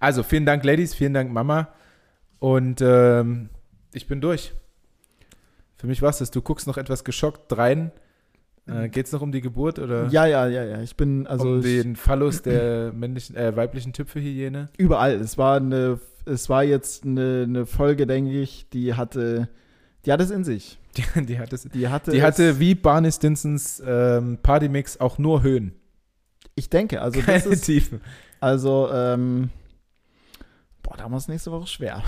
Also, vielen Dank, Ladies, vielen Dank, Mama. Und ähm, ich bin durch. Für mich war's das. Du guckst noch etwas geschockt rein. Äh, geht's noch um die Geburt oder Ja, ja, ja, ja. Ich bin, also um den Phallus der männlichen, äh, weiblichen Tüpfelhyäne? überall. Es war eine, es war jetzt eine, eine Folge, denke ich, die hatte, die hatte es in sich. Die, die hat es Die hatte, Die es, hatte wie Barney Stinsons ähm, Partymix auch nur Höhen. ich denke, also Keine das ist, Tiefen. also, ähm, boah, da es nächste Woche schwer.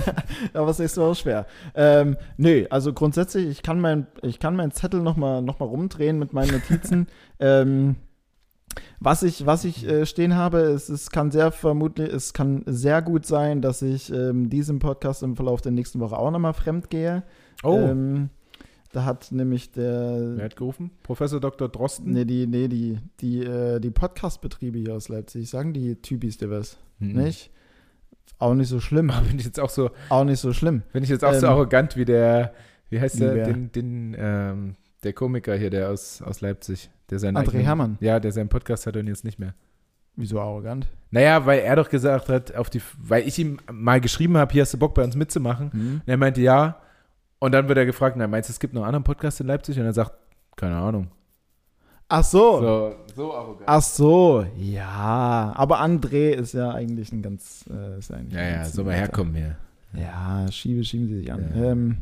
da es nächste Woche schwer. Ähm, nö, also grundsätzlich, ich kann mein, ich kann meinen Zettel nochmal noch mal rumdrehen mit meinen Notizen. ähm, was ich, was ich äh, stehen habe, es, es kann sehr vermutlich, es kann sehr gut sein, dass ich ähm, diesem Podcast im Verlauf der nächsten Woche auch nochmal fremd gehe. Oh, Ähm, da hat nämlich der, wer hat gerufen? Professor Dr. Drosten? nee, die, nee, die, die, äh, die Podcast-Betriebe hier aus Leipzig, sagen die Typis dir was, Hm. nicht? Auch nicht so schlimm, Aber bin ich jetzt auch so, auch nicht so schlimm. bin ich jetzt auch so Ähm, arrogant wie der, wie heißt der, wer? den, den, ähm, der Komiker hier, der aus, aus Leipzig, der seinen André eigenen- Herrmann. Ja, der seinen Podcast hat und jetzt nicht mehr. Wieso arrogant? Naja, weil er doch gesagt hat, auf die, weil ich ihm mal geschrieben habe, hier hast du Bock bei uns mitzumachen. Hm? Und er meinte ja. Und dann wird er gefragt, na, meinst du, es gibt noch einen anderen Podcast in Leipzig? Und er sagt, keine Ahnung. Ach so. So, so arrogant. Ach so, ja. Aber André ist ja eigentlich ein ganz. Äh, ist eigentlich Ja, ein ja, soll mal herkommen hier. Ja, schiebe, schieben Sie sich an. Ja. Ähm,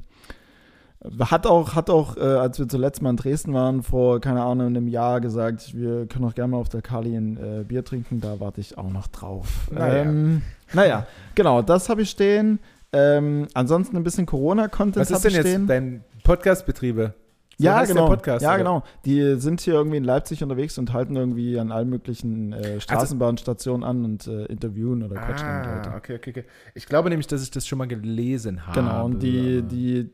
hat auch, hat auch äh, als wir zuletzt mal in Dresden waren, vor, keine Ahnung, einem Jahr gesagt, wir können auch gerne mal auf der Kali ein äh, Bier trinken, da warte ich auch noch drauf. Naja. Ähm, naja, genau, das habe ich stehen. Ähm, ansonsten ein bisschen Corona-Content Was ist denn jetzt dein Podcastbetriebe? So ja, genau. Podcast, ja, oder? genau. Die sind hier irgendwie in Leipzig unterwegs und halten irgendwie an allen möglichen äh, Straßenbahnstationen an und äh, interviewen oder quatschen mit Leuten. Ah, okay, okay, okay. Ich glaube nämlich, dass ich das schon mal gelesen habe. Genau, und die, die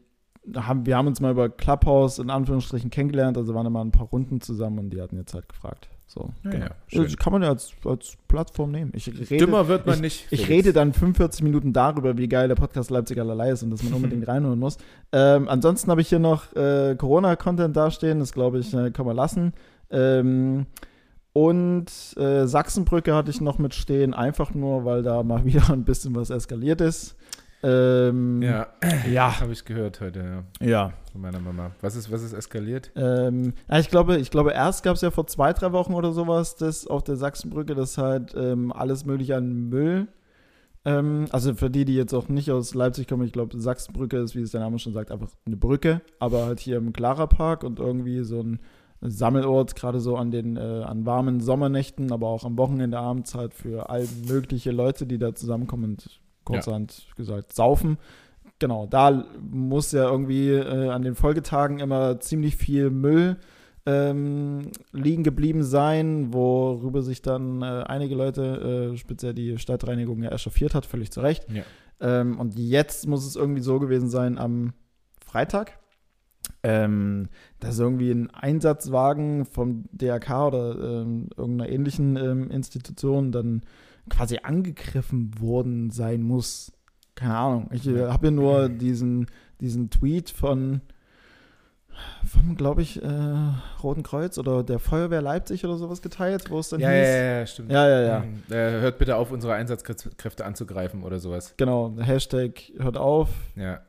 haben, wir haben uns mal über Clubhouse in Anführungsstrichen kennengelernt, also waren immer ein paar Runden zusammen und die hatten jetzt halt gefragt. So, Ja, genau. ja, schön. Das kann man ja als, als Plattform nehmen. Ich rede, Dümmer wird man nicht. ich rede dann 45 Minuten darüber, wie geil der Podcast Leipzig allerlei ist und dass man unbedingt reinhören muss. Ähm, ansonsten habe ich hier noch äh, Corona-Content dastehen, das glaube ich, äh, kann man lassen. Ähm, und äh, Sachsenbrücke hatte ich noch mit stehen, einfach nur, weil da mal wieder ein bisschen was eskaliert ist. Ähm, Ja, ja. habe ich gehört heute, ja, Ja. von meiner Mama. Was ist, was ist eskaliert? Ähm, ich glaube, ich glaube, erst gab es ja vor zwei, drei Wochen oder sowas, das auf der Sachsenbrücke, das halt ähm, alles mögliche an Müll. Ähm, also für die, die jetzt auch nicht aus Leipzig kommen, ich glaube, Sachsenbrücke ist, wie es der Name schon sagt, einfach eine Brücke, aber halt hier im Clara Park und irgendwie so ein Sammelort, gerade so an den äh, an warmen Sommernächten, aber auch am Wochenende abends halt für all mögliche Leute, die da zusammenkommen und kurzerhand gesagt saufen. Genau, da muss ja irgendwie äh, an den Folgetagen immer ziemlich viel Müll ähm, liegen geblieben sein, worüber sich dann äh, einige Leute, äh, speziell die Stadtreinigung, ja echauffiert hat, völlig zu Recht. Ja. Ähm, und jetzt muss es irgendwie so gewesen sein am Freitag, ähm, dass irgendwie ein Einsatzwagen vom DRK oder ähm, irgendeiner ähnlichen ähm, Institution dann quasi angegriffen worden sein muss. Keine Ahnung. Ich äh, habe hier nur diesen, diesen Tweet von, vom, glaube ich, äh, Roten Kreuz oder der Feuerwehr Leipzig oder sowas geteilt, wo es dann Ja, hieß. ja, ja, ja, stimmt. Ja, ja, ja. Mhm. Äh, hört bitte auf, unsere Einsatzkräfte anzugreifen oder sowas. Genau, Hashtag hört auf Ja.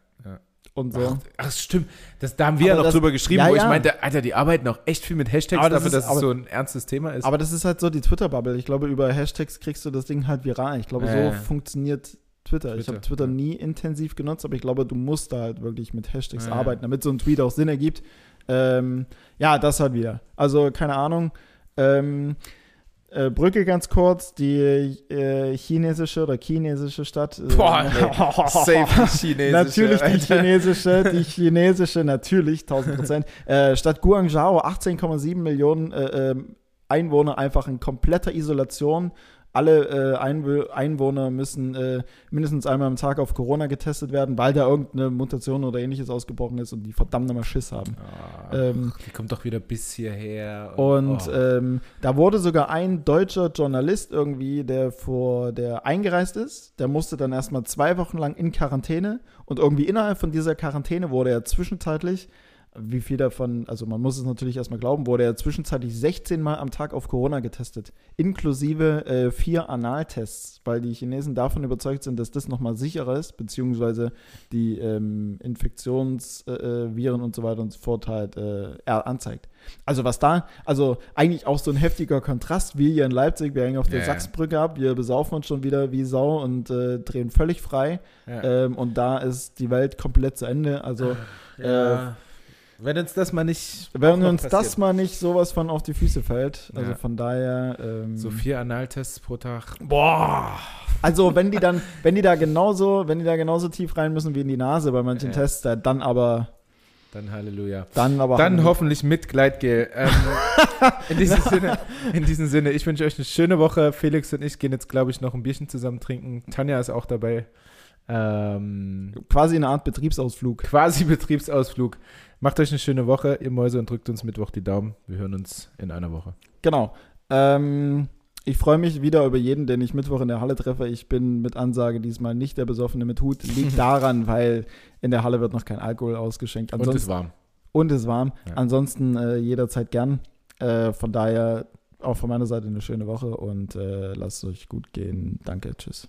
Und so. Ach, ach, stimmt. Das, da haben wir ja Aber noch das- drüber geschrieben, ja, wo ich ja. meinte, Alter, die arbeiten auch echt viel mit Hashtags Aber das dafür, ist- dass es aber- so ein ernstes Thema ist. Aber das ist halt so die Twitter-Bubble. Ich glaube, über Hashtags kriegst du das Ding halt viral. Ich glaube, so Ja, ja. funktioniert Twitter. Ich Twitter, habe Twitter ja. nie intensiv genutzt, aber ich glaube, du musst da halt wirklich mit Hashtags Ja, ja. arbeiten, damit so ein Tweet auch Sinn ergibt. Ähm, ja, das halt wieder. Also, keine Ahnung. Ähm, äh, Brücke ganz kurz, die äh, chinesische oder chinesische Stadt. Äh, Boah, nee. Safe chinesische. Natürlich die chinesische, die chinesische, natürlich, 1000 Prozent. Äh, Stadt Guangzhou, 18,7 Millionen äh, ähm, Einwohner, einfach in kompletter Isolation. Alle äh, Einw Einwohner müssen äh, mindestens einmal am Tag auf Corona getestet werden, weil da irgendeine Mutation oder ähnliches ausgebrochen ist und die verdammt nochmal Schiss haben. Ah, Ähm, die kommt doch wieder bis hierher. und oh. ähm, da wurde sogar ein deutscher Journalist irgendwie, der vor der eingereist ist, der musste dann erstmal zwei Wochen lang in Quarantäne und irgendwie innerhalb von dieser Quarantäne wurde er zwischenzeitlich, wie viel davon, also man muss es natürlich erstmal glauben, wurde er zwischenzeitlich 16 Mal am Tag auf Corona getestet, inklusive äh, vier Analtests, weil die Chinesen davon überzeugt sind, dass das nochmal sicherer ist, beziehungsweise die ähm, Infektionsviren äh, Viren und so weiter und so fort halt äh, anzeigt. Also was da, also eigentlich auch so ein heftiger Kontrast, wir hier in Leipzig, wir hängen auf der ja. Sachsbrücke ab, wir besaufen uns schon wieder wie Sau und äh, drehen völlig frei ja. ähm, und da ist die Welt komplett zu Ende. Also ja. Wenn uns das mal nicht. wenn uns das passiert. mal nicht sowas von auf die Füße fällt, also Ja. von daher ähm, So vier Analtests pro Tag. Boah. Also wenn die dann, wenn die da genauso, wenn die da genauso tief rein müssen wie in die Nase bei manchen Ja. Tests, äh, dann aber, Dann Halleluja. dann aber Dann hoffentlich mit Gleitgel. Ähm, in, diesem Sinne, in diesem Sinne, ich wünsche euch eine schöne Woche. Felix und ich gehen jetzt, glaube ich, noch ein Bierchen zusammen trinken. Tanja ist auch dabei. Ähm, quasi eine Art Betriebsausflug. quasi Betriebsausflug. Macht euch eine schöne Woche, ihr Mäuse, und drückt uns Mittwoch die Daumen. Wir hören uns in einer Woche. Genau. Ähm, ich freue mich wieder über jeden, den ich Mittwoch in der Halle treffe. Ich bin mit Ansage diesmal nicht der Besoffene mit Hut. Liegt daran, weil in der Halle wird noch kein Alkohol ausgeschenkt. Und es Ansonsten, warm. und es warm. Ja. Ansonsten äh, jederzeit gern. Äh, von daher auch von meiner Seite eine schöne Woche und äh, lasst es euch gut gehen. Danke, tschüss.